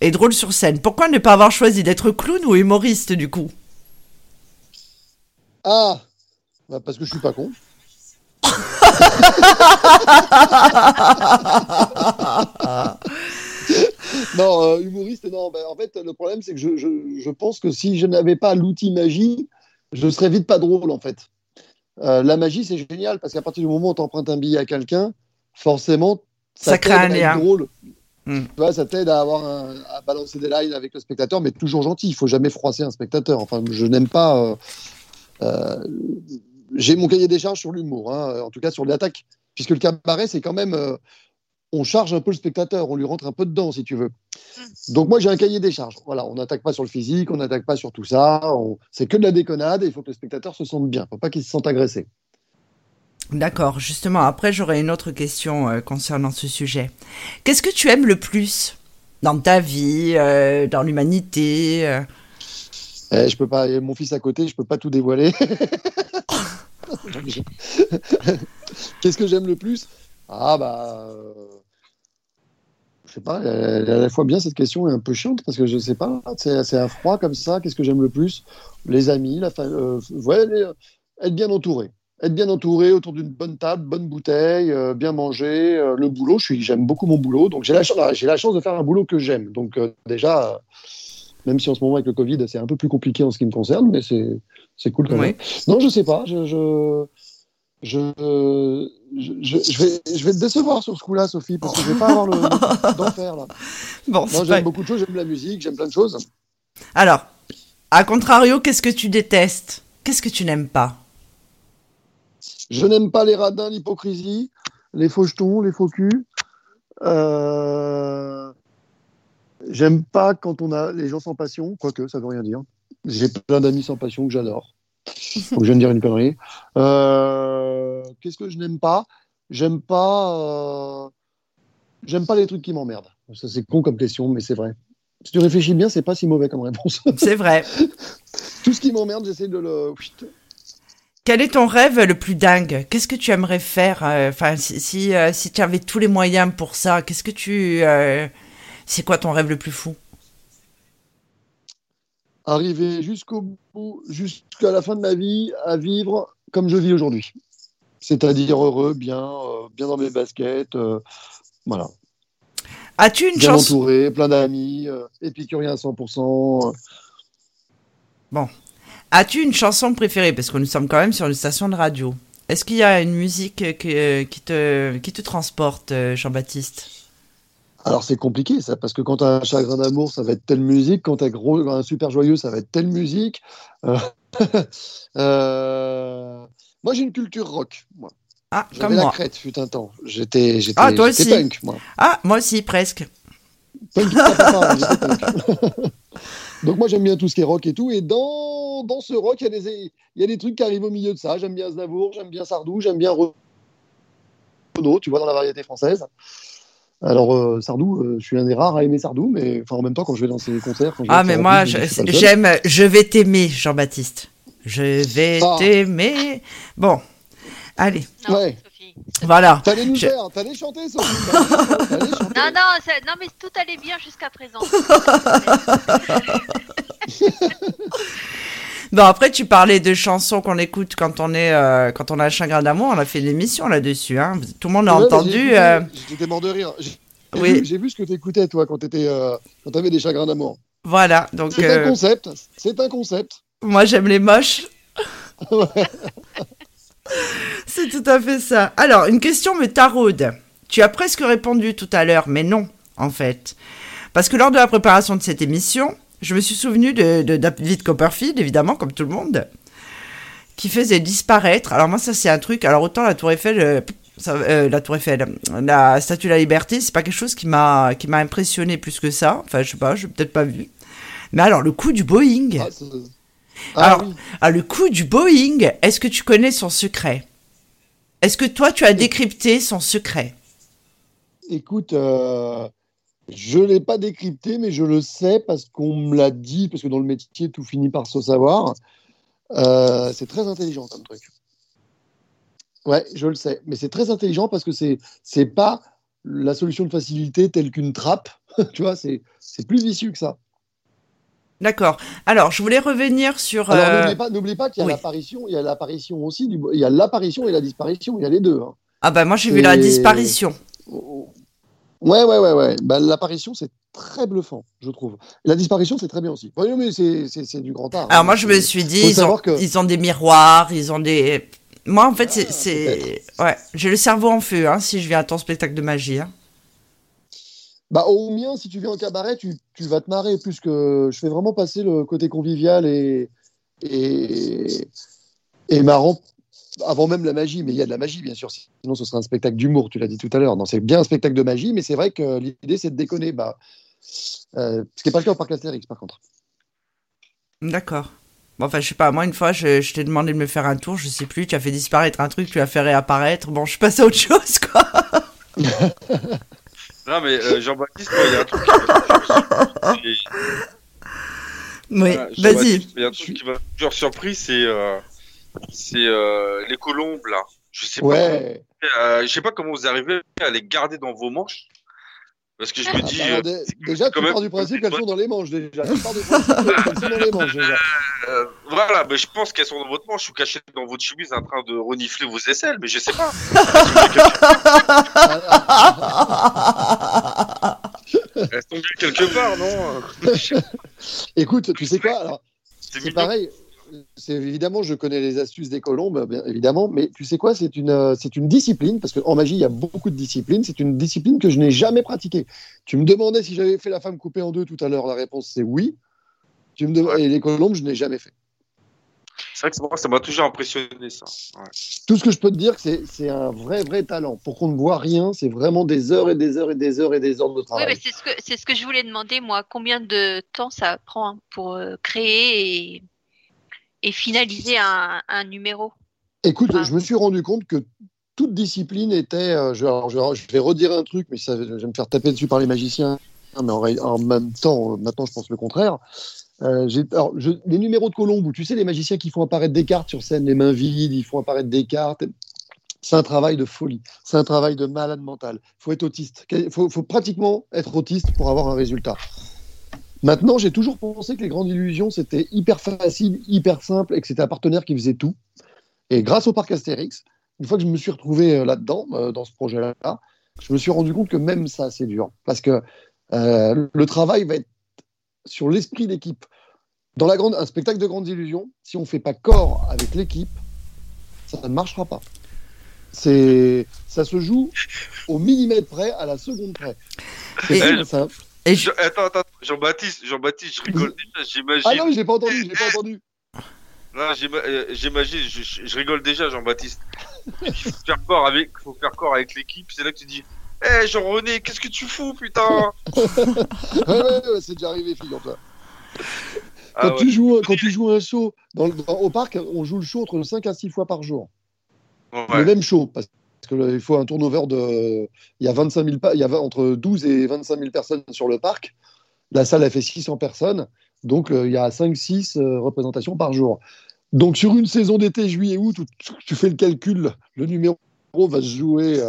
Et drôle sur scène. Pourquoi ne pas avoir choisi d'être clown ou humoriste du coup? Ah bah, Parce que je suis pas con. <laughs> non, euh, humoriste, non. bah, en fait, le problème, c'est que je, je, je pense que si je n'avais pas l'outil magie, je serais vite pas drôle, en fait. Euh, la magie, c'est génial parce qu'à partir du moment où tu empruntes un billet à quelqu'un, forcément, Ça crée t'aide un lien. drôle. Hmm. Tu vois, ça t'aide à avoir un- à balancer des lines avec le spectateur, mais toujours gentil. Il faut jamais froisser un spectateur. Enfin, je n'aime pas. euh, euh, J'ai mon cahier des charges sur l'humour, hein, en tout cas sur l'attaque, puisque le cabaret, c'est quand même. On charge un peu le spectateur, on lui rentre un peu dedans, si tu veux. Donc moi, j'ai un cahier des charges. Voilà, on n'attaque pas sur le physique, on n'attaque pas sur tout ça. on- C'est que de la déconnade et il faut que le spectateur se sente bien. Il faut pas qu'il se sente agressé. D'accord, justement, après j'aurais une autre question euh, concernant ce sujet. Qu'est-ce que tu aimes le plus dans ta vie, euh, dans l'humanité euh? Eh, je peux pas, mon fils à côté, je peux pas tout dévoiler. <laughs> <laughs> Qu'est-ce que j'aime le plus? Ah bah, je sais pas. Elle est à la fois bien cette question et un peu chiante parce que je sais pas. C'est un froid comme ça. Qu'est-ce que j'aime le plus? Les amis, la fa- euh, ouais, les- être bien entouré. Être bien entouré autour d'une bonne table, bonne bouteille, euh, bien manger, euh, le boulot. J'aime beaucoup mon boulot, donc j'ai la la chance de faire un boulot que j'aime. Donc euh, déjà, euh, même si en ce moment avec le Covid c'est un peu plus compliqué en ce qui me concerne, mais c'est cool quand même. Non, je sais pas. Je je je, je, je- je vais je vais te décevoir sur ce coup-là, Sophie, parce que je vais pas avoir le, <laughs> d'enfer là. Bon, c'est j'aime beaucoup de choses. J'aime la musique, j'aime plein de choses. Alors, à contrario, qu'est-ce que tu détestes? Qu'est-ce que tu n'aimes pas? Je n'aime pas les radins, l'hypocrisie, les faux jetons, les faux culs. Euh... J'aime pas quand on a les gens sans passion, quoique ça veut rien dire. J'ai plein d'amis sans passion que j'adore. <laughs> Donc je viens de dire une connerie. Euh... Qu'est-ce que je n'aime pas? J'aime pas. euh, J'aime pas les trucs qui m'emmerdent. Ça c'est con comme question, mais c'est vrai. Si tu réfléchis bien, c'est pas si mauvais comme réponse. <laughs> C'est vrai. <laughs> Tout ce qui m'emmerde, j'essaie de le. Quel est ton rêve le plus dingue? Qu'est-ce que tu aimerais faire euh, Enfin, si si, si tu avais tous les moyens pour ça, qu'est-ce que tu euh, C'est quoi ton rêve le plus fou? Arriver jusqu'au bout, jusqu'à la fin de ma vie, à vivre comme je vis aujourd'hui. C'est-à-dire heureux, bien, euh, bien dans mes baskets, euh, voilà, As-tu une bien chanson entouré, plein d'amis, euh, épicurien à 100%. euh. As-tu une chanson préférée? Parce que nous sommes quand même sur une station de radio. Est-ce qu'il y a une musique que- qui, te, qui te transporte, Jean-Baptiste? Alors c'est compliqué ça, parce que quand tu as un chagrin d'amour, ça va être telle musique, quand tu as gros, un super joyeux, ça va être telle musique. Euh, <laughs> euh, Moi j'ai une culture rock. Moi. Ah, comme la moi. crête fut un temps. J'étais j'étais Ah, toi j'étais aussi. punk, moi. Ah, moi aussi, presque. Punk, pas, j'étais punk. <laughs> <laughs> Donc moi j'aime bien tout ce qui est rock et tout. Et dans, dans ce rock, il y, a des, il y a des trucs qui arrivent au milieu de ça. J'aime bien Aznavour, j'aime bien Sardou, j'aime bien Renaud, tu vois, dans la variété française. Alors euh, Sardou, euh, je suis un des rares à aimer Sardou, mais enfin en même temps quand je vais dans ses concerts. quand je Ah, mais moi, pub, je- j'aime Je vais t'aimer, Jean-Baptiste. Je vais Ah. t'aimer. Bon, allez, Non, Ouais. Sophie. voilà. T'allais nous Je- faire, t'allais chanter, Sophie. chanter. Non, non, ça- non, mais tout allait bien jusqu'à présent. <laughs> Bon, après, tu parlais de chansons qu'on écoute quand on est, euh, quand on a un chagrin d'amour. On a fait une émission là-dessus. Hein. Tout le monde a Ouais, entendu. j'ai écouté, euh, J'étais mort de rire. J'ai Oui. vu, j'ai vu ce que t'écoutais toi quand t'étais, euh, quand t'avais des chagrins d'amour. Voilà. Donc, C'est un concept. C'est un concept. moi, j'aime les moches. <laughs> C'est tout à fait ça. Alors, une question me taraude. Tu as presque répondu tout à l'heure, mais non, en fait. Parce que lors de la préparation de cette émission, je me suis souvenu de, de David Copperfield, évidemment, comme tout le monde, qui faisait disparaître. Alors moi, ça c'est un truc. Alors autant la Tour Eiffel, euh, ça- euh, la Tour Eiffel, la Statue de la Liberté, c'est pas quelque chose qui m'a qui m'a impressionné plus que ça. Enfin, je sais pas, je peut-être pas vu. Mais alors le coup du Boeing. Ah, ah Alors, oui. ah, le coup du Boeing. Est-ce que tu connais son secret? Est-ce que toi, tu as décrypté son secret? Écoute, euh, je ne l'ai pas décrypté, mais je le sais parce qu'on me l'a dit, parce que dans le métier, tout finit par se savoir. Euh, c'est très intelligent comme truc. Ouais, je le sais. Mais c'est très intelligent parce que c'est c'est pas la solution de facilité telle qu'une trappe. <laughs> tu vois, c'est plus vicieux que ça. D'accord. Alors, je voulais revenir sur. Alors, euh, n'oubliez pas, qu'il y a oui. l'apparition, il y a l'apparition aussi, du, il y a l'apparition et la disparition, il y a les deux. hein. Ah bah moi j'ai vu la disparition. Ouais, ouais, ouais, ouais. Bah, l'apparition, c'est très bluffant, je trouve. La disparition, c'est très bien aussi. Ouais, mais c'est, du grand art. Alors hein. moi je me suis dit, ils ont, que- ils ont des miroirs, ils ont des... Moi en fait c'est... Ah, c'est... Ouais, j'ai le cerveau en feu hein, si je viens à ton spectacle de magie. hein. Bah, au mien, si tu viens en cabaret, tu, tu vas te marrer, plus que je fais vraiment passer le côté convivial et, et, et marrant avant même la magie. Mais il y a de la magie, bien sûr, sinon ce serait un spectacle d'humour, tu l'as dit tout à l'heure. Non, c'est bien un spectacle de magie, mais c'est vrai que l'idée, c'est de déconner. Bah, euh, ce qui n'est pas le cas au Parc Astérix, par contre. D'accord. Bon, enfin je sais pas, moi une fois je, je t'ai demandé de me faire un tour, je sais plus, tu as fait disparaître un truc, tu as fait réapparaître, bon je passe à autre chose quoi. <laughs> Non, mais euh, Jean-Baptiste, il y a un truc qui m'a- Oui, Voilà, vas-y. Il y a un truc qui m'a toujours surpris, c'est euh, c'est euh, les colombes, là. Je sais pas. Ouais. Euh, je sais pas comment vous arrivez à les garder dans vos manches. Parce que je me Ah, dis. bah, euh, déjà, tu même- pars du principe qu'elles sont dans les manches, déjà. Tu pars du principe qu'elles sont dans les manches, déjà. euh, voilà, mais je pense qu'elles sont dans votre manche ou cachées dans votre chemise en train de renifler vos aisselles, mais je sais pas. <laughs> Elles sont bien quelque part, non? Écoute, tu sais quoi alors, C'est pareil. C'est évidemment, je connais les astuces des colombes, bien évidemment, mais tu sais quoi, c'est une, euh, c'est une discipline, parce qu'en magie, il y a beaucoup de disciplines. C'est une discipline que je n'ai jamais pratiquée. Tu me demandais si j'avais fait la femme coupée en deux tout à l'heure. La réponse, c'est oui. Tu me dem- Et les colombes, je n'ai jamais fait. C'est vrai que moi, ça m'a toujours impressionné, ça. Ouais. Tout ce que je peux te dire, c'est c'est un vrai, vrai talent. Pour qu'on ne voit rien, c'est vraiment des heures et des heures et des heures et des heures de Oui, travail. mais c'est ce que c'est ce que je voulais demander moi. Combien de temps ça prend pour euh, créer et, et finaliser un, un numéro Écoute, je me suis rendu compte que toute discipline était. euh, je, alors, je- je vais redire un truc, mais ça, je vais me faire taper dessus par les magiciens. hein, Mais en, même temps, euh, maintenant, je pense le contraire. Euh, j'ai- alors, je- les numéros de colombe, où tu sais, les magiciens qui font apparaître des cartes sur scène, les mains vides, ils font apparaître des cartes. C'est un travail de folie. C'est un travail de malade mental. Il faut être autiste. Il faut, faut pratiquement être autiste pour avoir un résultat. Maintenant, j'ai toujours pensé que les grandes illusions, c'était hyper facile, hyper simple et que c'était un partenaire qui faisait tout. Et grâce au parc Astérix, une fois que je me suis retrouvé euh, là-dedans, euh, dans ce projet-là, je me suis rendu compte que même ça, c'est dur. Parce que euh, le travail va être sur l'esprit d'équipe. Dans la grande, un spectacle de grandes illusions, si on ne fait pas corps avec l'équipe, ça ne marchera pas. C'est, ça se joue au millimètre près, à la seconde près. C'est Et- simple, ça. Et je- Je- Attends, attends, Jean-Baptiste, Jean-Baptiste, je rigole déjà, j'imagine. Ah non, je l'ai pas entendu, je l'ai pas entendu. Non, j'ima- euh, j'imagine, je, rigole déjà, Jean-Baptiste. Il faut faire corps avec, faut faire corps avec l'équipe. C'est là que tu dis, hé Jean-René, qu'est-ce que tu fous, putain? Ouais, ouais, ouais, c'est déjà arrivé, figure-toi. Ah Quand, ouais. tu joues, quand tu joues un show dans le- dans- au parc, on joue le show entre 5 à 6 fois par jour. Ouais. Le même show, parce que là, il faut un turnover de. Il y a 25 000 pa- il y a entre 12 et 25 000 personnes sur le parc. La salle a fait 600 personnes, donc euh, il y a 5-6 euh, représentations par jour. Donc sur une saison d'été, juillet, août, où tu, fais le calcul, le numéro va se jouer euh,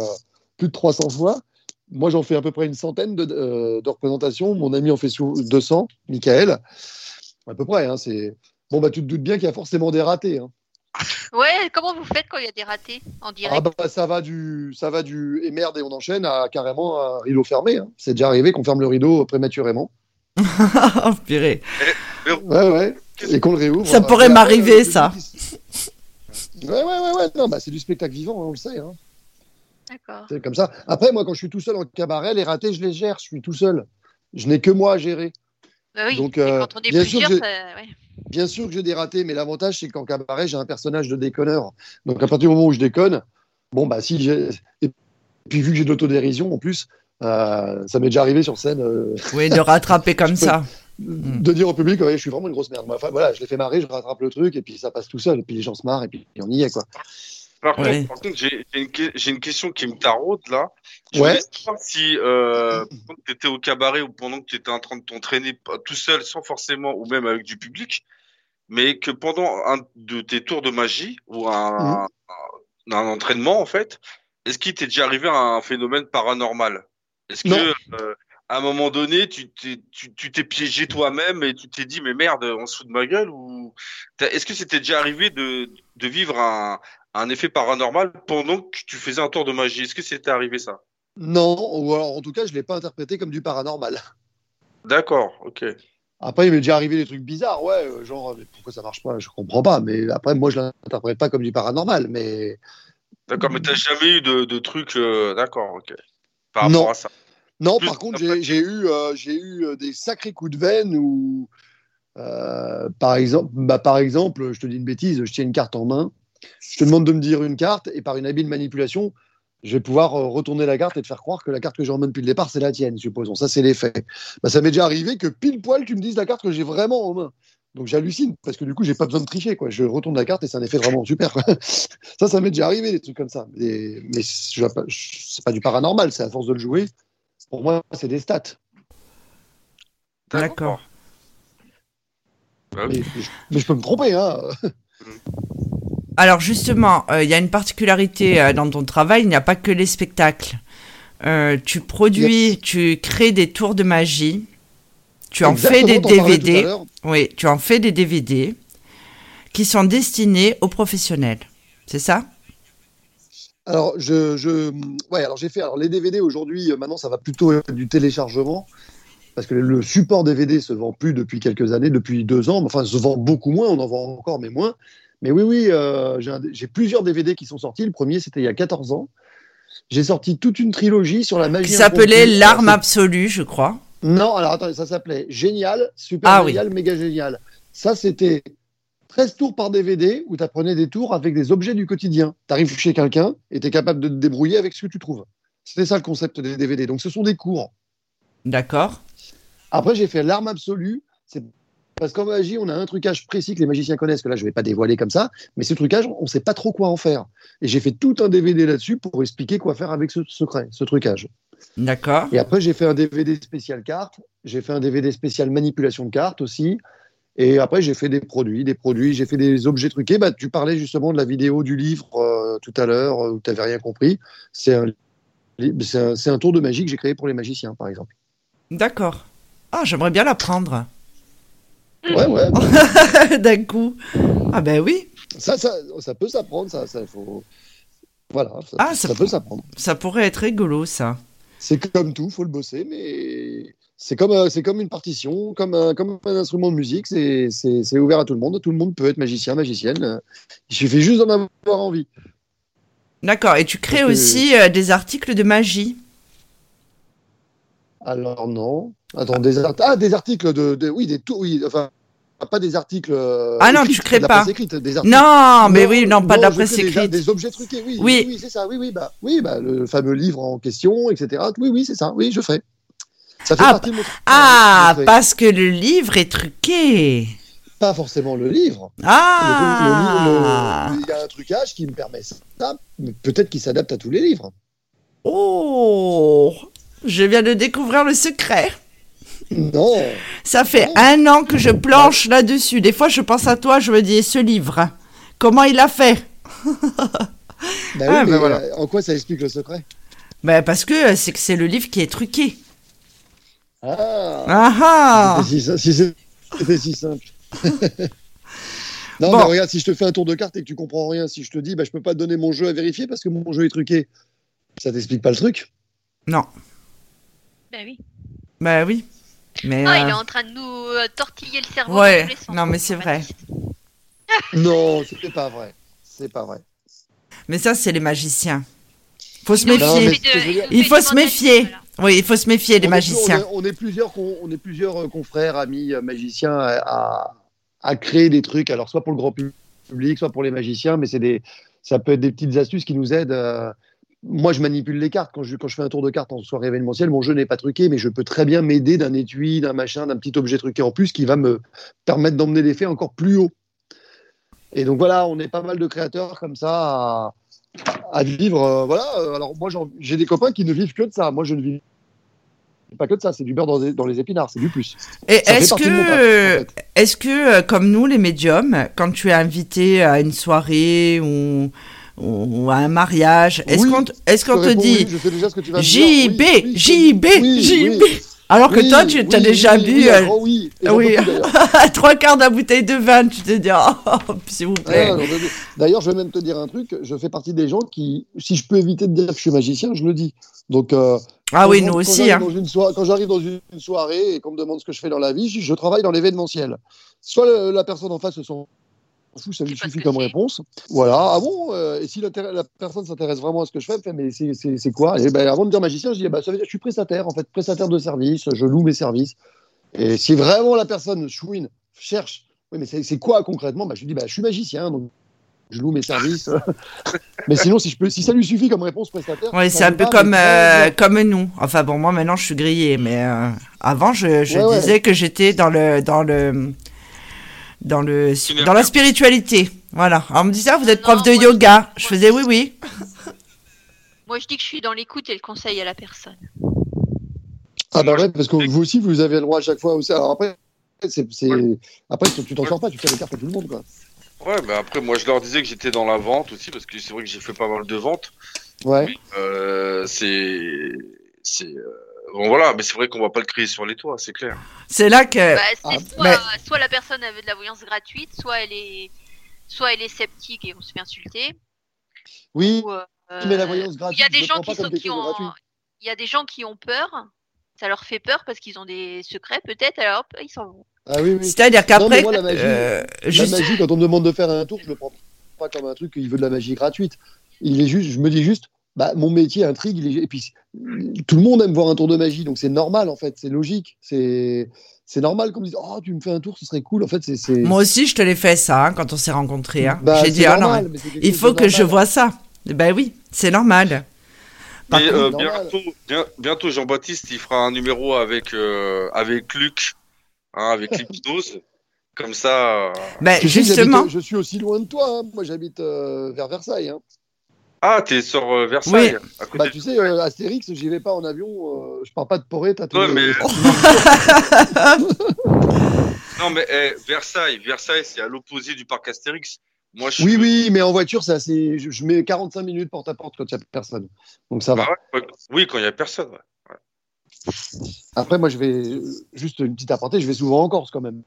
plus de 300 fois. Moi, j'en fais à peu près une centaine de, représentations. Mon ami en fait sous 200, Michael. À peu près. Hein. Bon, bah, tu te doutes bien qu'il y a forcément des ratés. Hein. Ouais, comment vous faites quand il y a des ratés en direct Ah bah ça va du ça va du et merde et on enchaîne à carrément un rideau fermé. hein. C'est déjà arrivé qu'on ferme le rideau prématurément. <laughs> oh, purée. Ouais ouais. Et qu'on le réouvre. Ça Euh, pourrait m'arriver, le- ça. Ouais ouais ouais ouais. Non bah c'est du spectacle vivant, hein, on le sait. Hein. D'accord. C'est comme ça. Après moi quand je suis tout seul en cabaret, les ratés je les gère. Je suis tout seul. Je n'ai que moi à gérer. Bah oui, Donc, euh, quand on est bien sûr plusieurs, que- ça- ouais. Bien sûr que j'ai des ratés, mais l'avantage c'est qu'en cabaret j'ai un personnage de déconneur. Donc à partir du moment où je déconne, bon bah si j'ai et puis vu que j'ai de l'autodérision en plus, euh, ça m'est déjà arrivé sur scène. euh, Oui, de rattraper <laughs> comme peux- ça. de dire au public ouais, je suis vraiment une grosse merde. Enfin voilà, je les fais marrer, je rattrape le truc et puis ça passe tout seul et puis les gens se marrent et puis on y est quoi. Par Ouais. contre, par contre, j'ai j'ai une, que- j'ai une question qui me taraude là. Je Ouais. savoir si euh, pendant que tu étais au cabaret ou pendant que tu étais en train de t'entraîner tout seul, sans forcément, ou même avec du public, mais que pendant un de tes tours de magie ou un, un, un entraînement en fait, est-ce qu'il t'est déjà arrivé un phénomène paranormal? Est-ce que euh, à un moment donné, tu t'es tu tu t'es piégé toi-même et tu t'es dit mais merde, on se fout de ma gueule ou t'as- est-ce que c'était déjà arrivé de de vivre un un effet paranormal pendant que tu faisais un tour de magie Est-ce que c'était arrivé ça? Non, ou alors en tout cas, je l'ai pas interprété comme du paranormal. D'accord, ok. Après, il m'est déjà arrivé des trucs bizarres, ouais, euh, genre, mais pourquoi ça marche pas? Je comprends pas. Mais après, moi, je l'interprète pas comme du paranormal. Mais D'accord, mais t'as jamais eu de, de trucs. euh, D'accord, ok. Par Non. rapport à ça. non, Plus par contre, j'ai eu, euh, j'ai eu des sacrés coups de veine où, euh, par exemple, bah, par exemple, je te dis une bêtise, je tiens une carte en main, je te demande de me dire une carte et par une habile manipulation, je vais pouvoir euh, retourner la carte et te faire croire que la carte que j'ai en main depuis le départ, c'est la tienne, supposons. Ça, c'est les faits. Bah, ça m'est déjà arrivé que pile poil, tu me dises la carte que j'ai vraiment en main. Donc j'hallucine parce que du coup, j'ai pas besoin de tricher. Quoi. Je retourne la carte et c'est un effet vraiment super. quoi. <laughs> ça, ça m'est déjà arrivé des trucs comme ça. Mais, mais je- c'est pas du paranormal, c'est à force de le jouer. Pour moi, c'est des stats. D'accord. Mais, mais je peux me tromper. Hein. Alors justement, euh, il y a une particularité euh, dans ton travail, il n'y a pas que les spectacles. Euh, tu produis, Yes. tu crées des tours de magie, tu en fais des DVD, oui, tu en fais des DVD qui sont destinés aux professionnels. C'est ça? Alors, je, je, ouais, alors j'ai fait. Alors, les DVD aujourd'hui, maintenant, ça va plutôt être du téléchargement. Parce que le support DVD se vend plus depuis quelques années, depuis deux ans. Enfin, se vend beaucoup moins, on en vend encore, mais moins. Mais oui, oui, euh, j'ai plusieurs DVD qui sont sortis. Le premier, c'était il y a 14 ans. J'ai sorti toute une trilogie sur la magie. Qui s'appelait. L'arme absolue, je crois. Non, alors attendez, ça s'appelait Génial, Super Ah oui. Génial, Méga Génial. Ça, c'était 13 tours par DVD où tu apprenais des tours avec des objets du quotidien. Tu arrives chez quelqu'un et tu es capable de te débrouiller avec ce que tu trouves. C'était ça le concept des DVD. Donc ce sont des cours. D'accord. Après, j'ai fait l'arme absolue. C'est parce qu'en magie, on a un trucage précis que les magiciens connaissent, que là, je vais pas dévoiler comme ça. Mais ce trucage, on sait pas trop quoi en faire. Et j'ai fait tout un DVD là-dessus pour expliquer quoi faire avec ce secret, ce trucage. D'accord. Et après, j'ai fait un DVD spécial carte. J'ai fait un DVD spécial manipulation de cartes aussi. Et après, j'ai fait des produits, des produits, j'ai fait des objets truqués. Bah, tu parlais justement de la vidéo du livre euh, tout à l'heure euh, où tu n'avais rien compris. C'est un, un tour de magie que j'ai créé pour les magiciens, par exemple. D'accord. Ah, j'aimerais bien l'apprendre. Ouais, ouais. <laughs> D'un coup. Ah ben oui, ça, ça, ça peut s'apprendre, ça, ça faut. Voilà, ça, Ah, ça- ça peut s'apprendre. ça pourrait être rigolo, ça. C'est comme tout, faut le bosser, mais c'est comme, euh, c'est comme une partition, comme un, comme un instrument de musique, c'est, c'est, c'est ouvert à tout le monde. Tout le monde peut être magicien, magicienne. Euh, Il suffit juste d'en avoir envie. D'accord. Et tu crées que- aussi euh, des articles de magie. Alors non. Attends, des, art- ah, des articles de, de- oui, des tours, oui, enfin, pas des articles. euh, Ah non, écrits, tu crées de la pas. presse écrite, des articles. Non, mais oui, non, pas de la presse des- écrite. Des, objets truqués, oui. Oui. Oui, c'est ça, oui, oui, bah, oui, bah, le fameux livre en question, etc. Oui, oui, c'est ça, oui, je fais. Ça fait Ah, partie de mon. Ah, parce que le livre est truqué. Pas forcément le livre. Ah. le- le- Il y a un trucage qui me permet ça, peut-être qu'il s'adapte à tous les livres. Oh, je viens de découvrir le secret. Non. Ça fait un an que je planche là-dessus. Des fois, je pense à toi, je me dis, ce livre, comment il a fait? <laughs> Bah Ah, mais bah voilà. euh, en quoi ça explique le secret? Ben, Parce que euh, c'est que c'est le livre qui est truqué. Ah, Ah ah Si, si- c'était si simple. <laughs> non, Bon. mais regarde, si je te fais un tour de carte et que tu comprends rien, si je te dis, bah, je peux pas te donner mon jeu à vérifier parce que mon jeu est truqué, ça t'explique pas le truc? Non, Ben oui. ben oui. Mais, Ah, il euh, est en train de nous euh, tortiller le cerveau Ouais, dans tous les sens. non, mais c'est vrai. Non, c'est pas vrai. C'est pas vrai. mais ça, c'est les magiciens. Faut se méfier. Il faut se méfier. Oui, il faut se méfier des magiciens. On est, on est plusieurs, on est plusieurs euh, confrères, amis, euh, magiciens à, à- à créer des trucs. Alors, soit pour le grand public, soit pour les magiciens, mais c'est des, ça peut être des petites astuces qui nous aident. Moi, je manipule les cartes. Quand je, quand je fais un tour de cartes en soirée événementielle, mon jeu n'est pas truqué, mais je peux très bien m'aider d'un étui, d'un machin, d'un petit objet truqué en plus qui va me permettre d'emmener l'effet encore plus haut. Et donc voilà, on est pas mal de créateurs comme ça à, à vivre. euh, voilà. euh, Alors moi, j'ai des copains qui ne vivent que de ça. Moi, je ne vis pas que de ça. C'est du beurre dans les, dans les épinards. C'est du plus. Et est-ce que, en euh, fait. est-ce que, comme nous, les médiums, quand tu es invité à une soirée ou, ou à un mariage, est-ce Oui, qu'on Je qu'on te dit oui. JB, Oui, JB, JB. Alors que toi, tu as déjà bu oui, euh, oui, <laughs> trois quarts de la bouteille de vin, tu te dis, oh, s'il vous plaît. Ah, plus. D'ailleurs, je vais même te dire un truc. Je fais partie des gens qui, si je peux éviter de dire que je suis magicien, je le dis. Donc, euh, ah oui, nous aussi. Hein. Quand j'arrive dans une soirée et qu'on me demande ce que je fais dans la vie, je, je travaille dans l'événementiel. Soit le- la personne en face se s'en fout, ça lui suffit comme réponse. Voilà. Ah bon euh, Et si la personne s'intéresse vraiment à ce que je fais, elle me fait mais c'est- quoi? Et ben, avant de dire magicien, je dis ça veut dire que je suis prestataire, en fait, prestataire de service, je loue mes services. Et si vraiment la personne chouine, cherche, oui, mais c'est c'est quoi concrètement? Bah, Je lui dis bah, je suis magicien, donc je loue mes services. <laughs> mais sinon, si, je peux, si ça lui suffit comme réponse prestataire. Oui, c'est un peu comme, euh, comme nous. Enfin bon, moi maintenant je suis grillée, mais euh, avant je, je Ouais, ouais. disais que j'étais dans le dans le dans le dans la spiritualité. Voilà. Alors on me disait ah, vous êtes prof Non, de moi, yoga. je- Je faisais oui oui. <laughs> Moi, je dis que je suis dans l'écoute et le conseil à la personne. Ah bah ouais, parce que vous aussi, vous avez le droit à chaque fois aussi. Alors après, c'est, Ouais. après tu t'en sors pas, tu fais les cartes à tout le monde. Quoi. Ouais, mais après, moi, je leur disais que j'étais dans la vente aussi, parce que c'est vrai que j'ai fait pas mal de ventes. Ouais. Euh, c'est. C'est. euh, Bon, voilà, mais c'est vrai qu'on va pas le crier sur les toits, c'est clair. C'est là que Bah, ah, soit, mais- soit la personne avait de la voyance gratuite, soit elle est, soit elle est sceptique et on se fait insulter. Oui, ou, euh, mais la voyance gratuite, Il y a des gens qui sont qui ont, gratuit. il y a des gens qui ont peur. Ça leur fait peur parce qu'ils ont des secrets peut-être. Alors hop, ils s'en vont. Ah oui, oui. c'est-à-dire qu'après la magie- euh, La juste magie, quand on me demande de faire un tour, je le prends pas comme un truc qu'il veut de la magie gratuite. Il est juste, je me dis juste, bah, mon métier intrigue, et puis tout le monde aime voir un tour de magie, donc c'est normal en fait, c'est logique, c'est, c'est normal qu'on me dise, oh, tu me fais un tour, ce serait cool. En fait, c'est, moi aussi je te l'ai fait ça hein, quand on s'est rencontrés. hein. Bah, J'ai dit ah non, normal, il faut que je vois ça. Ben oui, c'est normal. Mais euh, bientôt, bien- bientôt, Jean-Baptiste, il fera un numéro avec, euh, avec Luc, hein, avec <laughs> l'hypnose. Comme ça. euh, Ben j'habite- justement. je suis aussi loin de toi. hein. Moi, j'habite euh, vers Versailles. hein. Ah, t'es sur euh, Versailles, à côté Bah, tu sais, euh, Astérix, j'y vais pas en avion. euh, je pars pas de Poré. T'as Ouais, tout- mais- <laughs> <laughs> Non, mais eh, Versailles, Versailles, c'est à l'opposé du parc Astérix. Moi, je suis. Oui, oui, mais en voiture, c'est assez. Je, je mets 45 minutes porte à porte quand il n'y a personne. Donc ça va. Ah ouais, ouais. Oui, quand il y a personne. ouais. Après, moi, je vais juste une petite aparté. Je vais souvent en Corse quand même.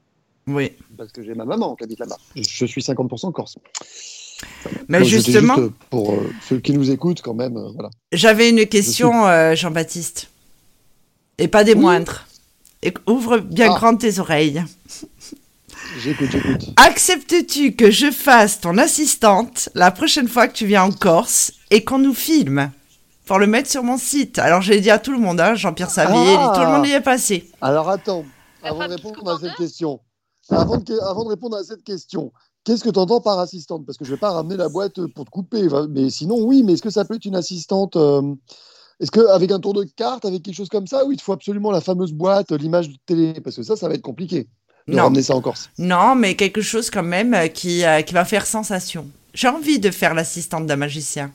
Oui. Parce que j'ai ma maman qui habite là-bas. Je suis 50% Corse. Mais Donc, justement, juste, pour euh, ceux qui nous écoutent, quand même. euh, voilà. j'avais une question, euh, Jean-Baptiste. Et pas des Oui. moindres. Et ouvre bien Ah. grand tes oreilles. J'écoute, j'écoute. Acceptes-tu que je fasse ton assistante la prochaine fois que tu viens en Corse et qu'on nous filme pour le mettre sur mon site? Alors j'ai dit à tout le monde, hein, Jean-Pierre Savier, Ah. tout le monde y est passé. Alors attends, avant de répondre à cette question, avant de, avant de répondre à cette question, qu'est-ce que tu entends par assistante? Parce que je vais pas ramener la boîte pour te couper. Mais sinon, oui, mais est-ce que ça peut être une assistante euh, Est-ce qu'avec un tour de carte, avec quelque chose comme ça, ou il te faut absolument la fameuse boîte, l'image de télé Parce que ça, ça va être compliqué de Non. ramener ça en Corse. Non, mais quelque chose quand même euh, qui, euh, qui va faire sensation. J'ai envie de faire l'assistante d'un magicien.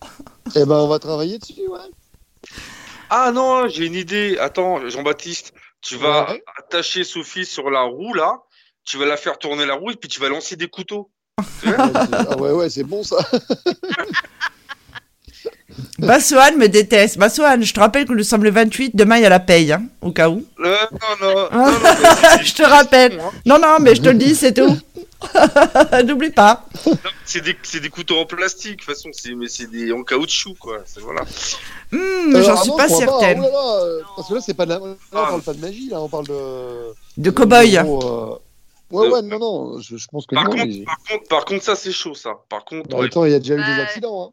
<laughs> Eh ben, on va travailler dessus, ouais. Ah non, j'ai une idée. Attends, Jean-Baptiste, tu vas Ouais. attacher Sophie sur la roue là. Tu vas la faire tourner la roue et puis tu vas lancer des couteaux. Ouais, <laughs> c'est- ah ouais, ouais, c'est bon ça. <laughs> Bassoane me déteste. Bassoane, je te rappelle que nous sommes le 28, demain il y a la paye, hein, au cas où. Euh, non, non, Ah. non, non, mais <laughs> Je te rappelle. hein. Non, non, mais je te le dis, c'est tout. N'oublie pas. Non, C'est des, c'est des couteaux en plastique, de toute façon, c'est, mais c'est des en caoutchouc, quoi. C'est, voilà. Euh, J'en ah suis non, pas certaine. Oh là là, euh, parce que là, c'est pas de la... là, on Ah. parle pas de magie, là, on parle de. De cow-boy. euh, Ouais, ouais, non, non, je, je pense que Par non. contre, mais- par contre, par contre, ça c'est chaud, ça. Par contre, Dans ouais. le temps, il y a déjà eu des Bah, accidents. Hein.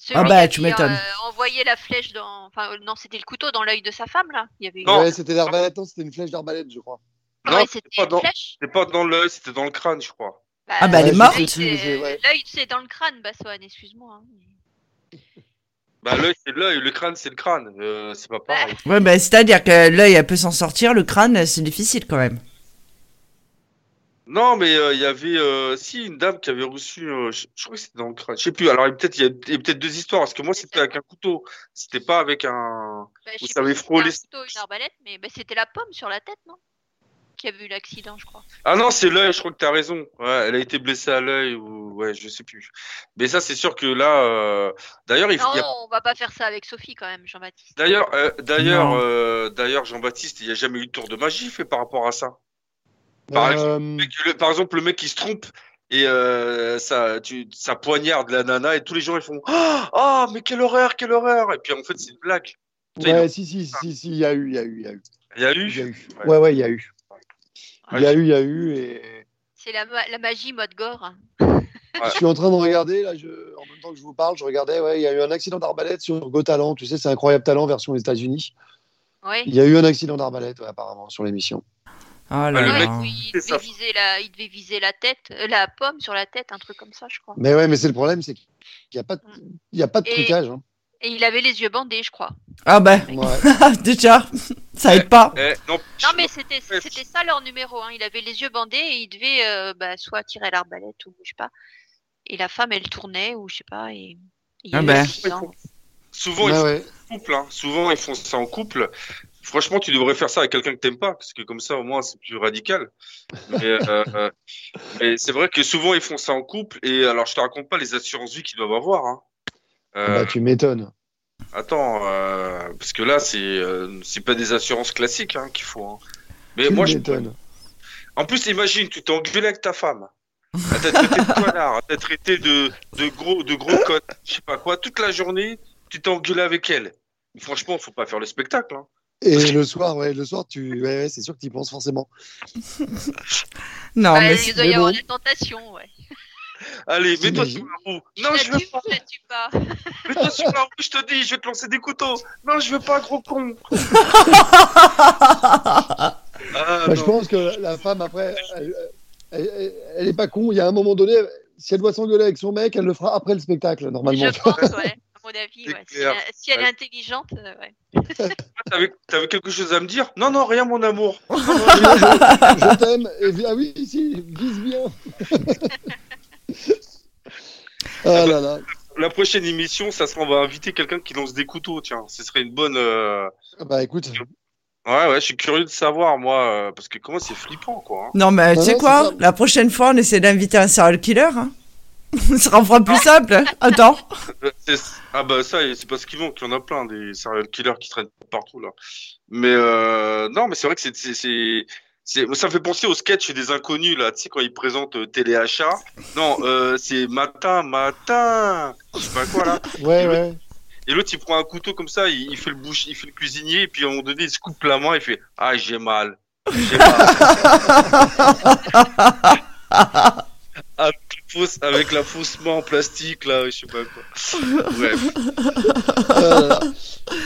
Celui Ah bah, qui tu dit, m'étonnes. euh, envoyer la flèche dans. Enfin, euh, non, c'était le couteau dans l'œil de sa femme, là. Il y avait Non. Ouais, c'était l'arbalète, non, c'était une flèche d'arbalète, je crois. Ah Non, ouais, c'est c'était pas dans- pas l'œil, c'était dans le crâne, je crois. Ah bah, elle est morte. L'œil, c'est- c'est c'est dans le crâne, Bassoane, excuse-moi. hein. Bah, l'œil c'est l'œil, le crâne c'est le crâne. Euh, c'est pas pareil. Ouais, bah, c'est-à-dire que l'œil, elle peut s'en sortir, le crâne, c'est difficile quand même. Non, mais euh, il y avait euh, si une dame qui avait reçu, euh, je, je crois que c'était dans le crâne. Je sais plus. Alors peut-être il y a, il y a peut-être deux histoires parce que moi c'était avec un couteau. C'était pas avec un. Bah, je sais si un couteau ou une arbalète, mais bah, c'était la pomme sur la tête, non? Qui avait eu l'accident, je crois. Ah non, c'est l'œil. Je crois que t'as raison. Ouais, elle a été blessée à l'œil ou ouais, je sais plus. Mais ça c'est sûr que là. euh, D'ailleurs, il, Non, il y a on va pas faire ça avec Sophie quand même, Jean-Baptiste. D'ailleurs, euh, d'ailleurs, euh, d'ailleurs, Jean-Baptiste, il n'y a jamais eu de tour de magie fait par rapport à ça. Par Euh, Mec, le- par exemple, le mec qui se trompe et euh, ça, tu, ça poignarde la nana et tous les gens ils font ah ah, mais quelle horreur, quelle horreur et puis en fait c'est une blague. Ouais, si, si, si, si, il y a eu, il y a eu, il y a eu. Il y a Il y a eu. eu. Ouais. Ouais, ouais, il y a eu. Il y a eu, il y a eu. Et C'est la, ma- la magie mode gore. je suis en train de regarder, là, je... en même temps que je vous parle, je regardais, ouais, il y a eu un accident d'arbalète sur Go Talent. Tu sais, c'est Incroyable Talent version États-Unis. Oui. Il y a eu un accident d'arbalète, ouais, apparemment, sur l'émission. Oh là le Ouais, mec- il, devait viser la, il devait viser la tête, euh, la pomme sur la tête, un truc comme ça, je crois. Mais ouais, mais c'est le problème, c'est qu'il n'y a pas de, il y a pas de Et- trucage. Hein. Et il avait les yeux bandés, je crois. Ah ben, Ouais. <laughs> déjà, ça aide pas. Eh, non, Non, mais c'était ça leur numéro. Hein. Il avait les yeux bandés et il devait euh, bah, soit tirer l'arbalète ou je sais pas. Et la femme, elle tournait ou je sais pas. Et, Ah ben. l'accident. souvent Ouais, ils font ouais. ça en couple. Hein. Souvent ils font ça en couple. Franchement, tu devrais faire ça avec quelqu'un que t'aimes pas, parce que comme ça, au moins, c'est plus radical. Mais, euh, euh, mais c'est vrai que souvent, ils font ça en couple. Et alors, je te raconte pas les assurances vie qu'ils doivent avoir. Hein. Euh, Bah, tu m'étonnes. Attends, euh, parce que là, c'est c'est pas des assurances classiques hein, qu'il faut. Hein. Mais Tu moi, je... m'étonnes. en plus, imagine, tu t'es engueulé avec ta femme. Elle t'a traité de connard, elle t'a traité de, de gros de gros cotes, je sais pas quoi, toute la journée, tu t'es engueulé avec elle. Franchement, faut pas faire le spectacle. Hein. Et le soir, ouais, le soir, tu, ouais, ouais, c'est sûr que tu y penses forcément. <laughs> Non, Bah, mais il doit y avoir la tentation, ouais. <laughs> Allez, mets-toi sur la roue. Non, La je veux pas. <laughs> Mets-toi sur la roue, je te dis, je vais te lancer des couteaux. Non, je veux pas, gros con. ah, Bah, je pense que la femme, après, elle, elle, elle- elle est pas con. Il y a un moment donné, si elle doit s'engueuler avec son mec, elle le fera après le spectacle, normalement. Je pense, ouais. Mon avis, ouais. Si, elle- si elle est intelligente, euh, ouais. <laughs> T'avais, t'avais quelque chose à me dire? Non, non, rien, mon amour. <laughs> je je <laughs> t'aime. Et vi- ah oui, si, vise bien. ah là là. La prochaine émission, ça sera, on va inviter quelqu'un qui lance des couteaux, tiens. Ce serait une bonne. euh, Bah écoute, Ouais, ouais, je suis curieux de savoir, moi, euh, parce que comment c'est flippant, quoi. hein. Non, mais tu sais quoi? ça. La prochaine fois, on essaie d'inviter un serial killer. Hein <laughs> Ce sera fera plus simple. Attends. Ah bah ça, c'est parce qu'ils vont qu'il y en a plein des serial killers qui traînent partout là. Mais euh, non, mais c'est vrai que c'est c'est c'est c'est- ça me fait penser au sketch des inconnus là, tu sais quand ils présentent euh, téléachat. Non, euh, c'est matin, matin, je sais pas quoi là. <laughs> ouais, ouais. Et l'autre il prend un couteau comme ça, il, il fait le bouche, il fait le cuisinier et puis à un moment donné il se coupe la main, il fait ah j'ai mal, j'ai mal. la <laughs> fausse, avec la fausse main en plastique là, je sais pas quoi. Bref. Là là.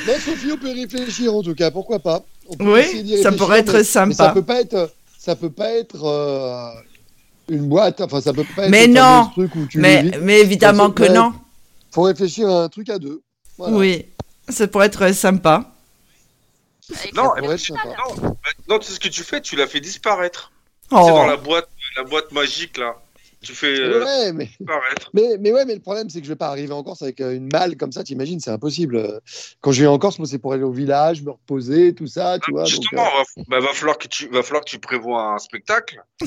Non, Sophie, on peut réfléchir en tout cas. Pourquoi pas On peut Oui, ça pourrait être mais- sympa. Mais ça peut pas être. Ça peut pas être. euh, une boîte, enfin ça peut pas être Mais non. truc où tu Mais, mais évidemment que Ouais. non. faut réfléchir à un truc à deux. Voilà. Oui, ça pourrait être sympa. Non, être sympa. Non, non, tu sais ce que tu fais, tu la fais disparaître. C'est dans Oh. la boîte, la boîte magique là. Tu fais euh, Ouais, mais, mais, mais ouais, mais le problème c'est que je vais pas arriver en Corse avec euh, une malle comme ça, t'imagines, c'est impossible. Euh, Quand je vais en Corse, moi c'est pour aller au village, me reposer, tout ça, tu vois. donc, Justement, va, bah, va falloir que tu, va falloir que tu prévois un spectacle. euh, <laughs>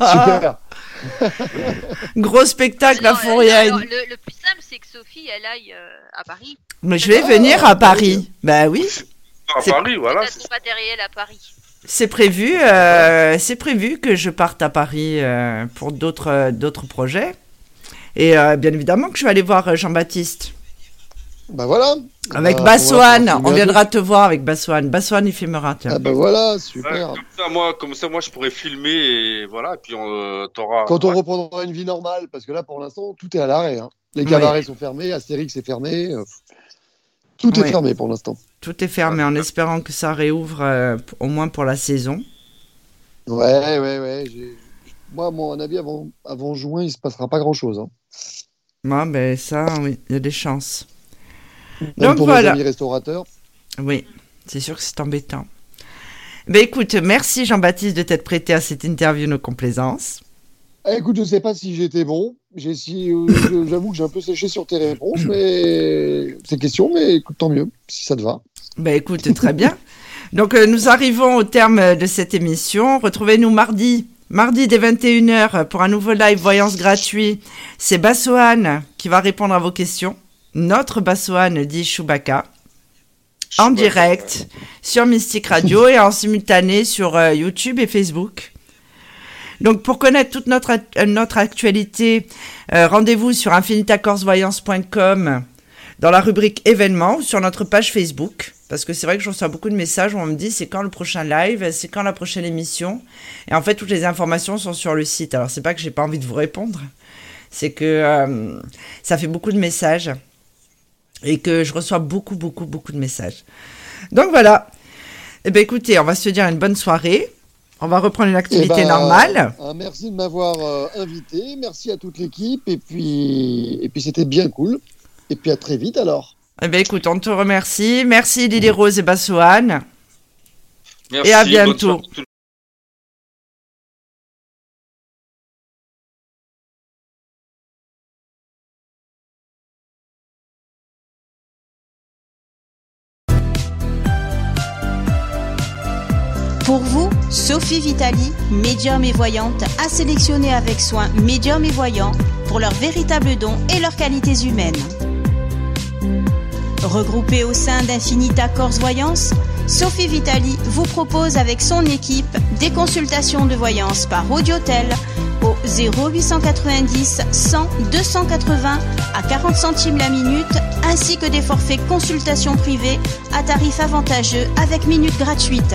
super. <laughs> Gros spectacle à Non, euh, Fouriane. alors, le, le plus simple, c'est que Sophie, elle aille euh, à Paris. Mais je vais Ah, venir à bah Paris. Bah oui, À C'est- Paris, voilà. Ton matériel à Paris. C'est prévu. euh, c'est prévu que je parte à Paris euh, pour d'autres euh, d'autres projets. Et euh, bien évidemment que je vais aller voir Jean-Baptiste. Bah voilà. Avec Bah, Bassoane, on viendra te voir avec Bassoane. Bassoane, il filmera. tiens. Ah bah voilà, Ouais, super. comme ça, moi, comme ça, moi, je pourrais filmer et voilà. Et puis, on, euh, t'auras. Quand on ouais. reprendra une vie normale, parce que là pour l'instant tout est à l'arrêt. hein. Les cabarets sont fermés, Astérix est fermé. euh, tout Oui. est fermé pour l'instant. Tout est fermé en espérant que ça réouvre euh, au moins pour la saison. Ouais, ouais, ouais. Moi, à mon avis, avant, avant juin, il se passera pas grand chose. Moi, ben ça, oui, il y a des chances. Même Donc pour voilà. nos amis restaurateurs. Oui, c'est sûr que c'est embêtant. Ben écoute, merci Jean-Baptiste de t'être prêté à cette interview nos complaisances. Eh, écoute, je sais pas si j'étais bon. Si, euh, j'avoue que j'ai un peu séché sur tes réponses, mais ces questions, mais écoute, tant mieux, si ça te va. Ben écoute, très bien. <laughs> Donc euh, nous arrivons au terme de cette émission. Retrouvez-nous mardi, mardi dès 21h pour un nouveau live voyance gratuit. C'est Bassoane qui va répondre à vos questions. Notre Bassoane dit Chewbacca. En direct sur Mystique Radio et en simultané sur euh, YouTube et Facebook. Donc pour connaître toute notre, euh, notre actualité, euh, rendez-vous sur infinitacorsvoyance.com dans la rubrique événements ou sur notre page Facebook. Parce que c'est vrai que je reçois beaucoup de messages où on me dit c'est quand le prochain live, c'est quand la prochaine émission? Et en fait, toutes les informations sont sur le site. Alors c'est pas que j'ai pas envie de vous répondre, c'est que euh, ça fait beaucoup de messages et que je reçois beaucoup, beaucoup, beaucoup de messages. Donc voilà. Eh bien écoutez, on va se dire une bonne soirée. On va reprendre une activité Eh ben, normale. euh, merci de m'avoir euh, invité. Merci à toute l'équipe. Et puis, et puis c'était bien cool. Et puis à très vite alors. Eh bien écoute, on te remercie. Merci Lily Rose et Bassoane. Merci, Et à bientôt. Pour vous, Sophie Vitali, médium et voyante, a sélectionné avec soin médium et voyants pour leurs véritables dons et leurs qualités humaines. Regroupée au sein d'Infinita Corse Voyance, Sophie Vitali vous propose avec son équipe des consultations de voyance par audiotel au 0890 100 280 à 40 centimes la minute ainsi que des forfaits consultations privées à tarif avantageux avec minutes gratuites.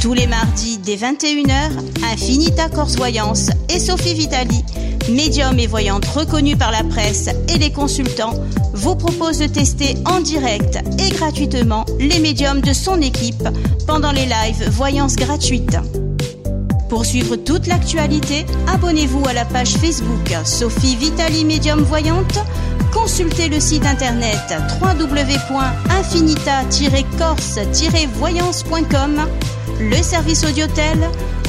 Tous les mardis dès 21h, Infinita Corse Voyance et Sophie Vitali, médium et voyante reconnue par la presse et les consultants, vous proposent de tester en direct et gratuitement les médiums de son équipe pendant les lives voyances gratuites. Pour suivre toute l'actualité, abonnez-vous à la page Facebook Sophie Vitali Médium Voyante. Consultez le site internet www.infinita-corse-voyance.com, le service audiotel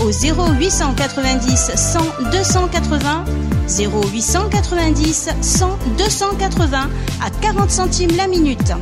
au 0890 100 280, 0890 100 280 à 40 centimes la minute.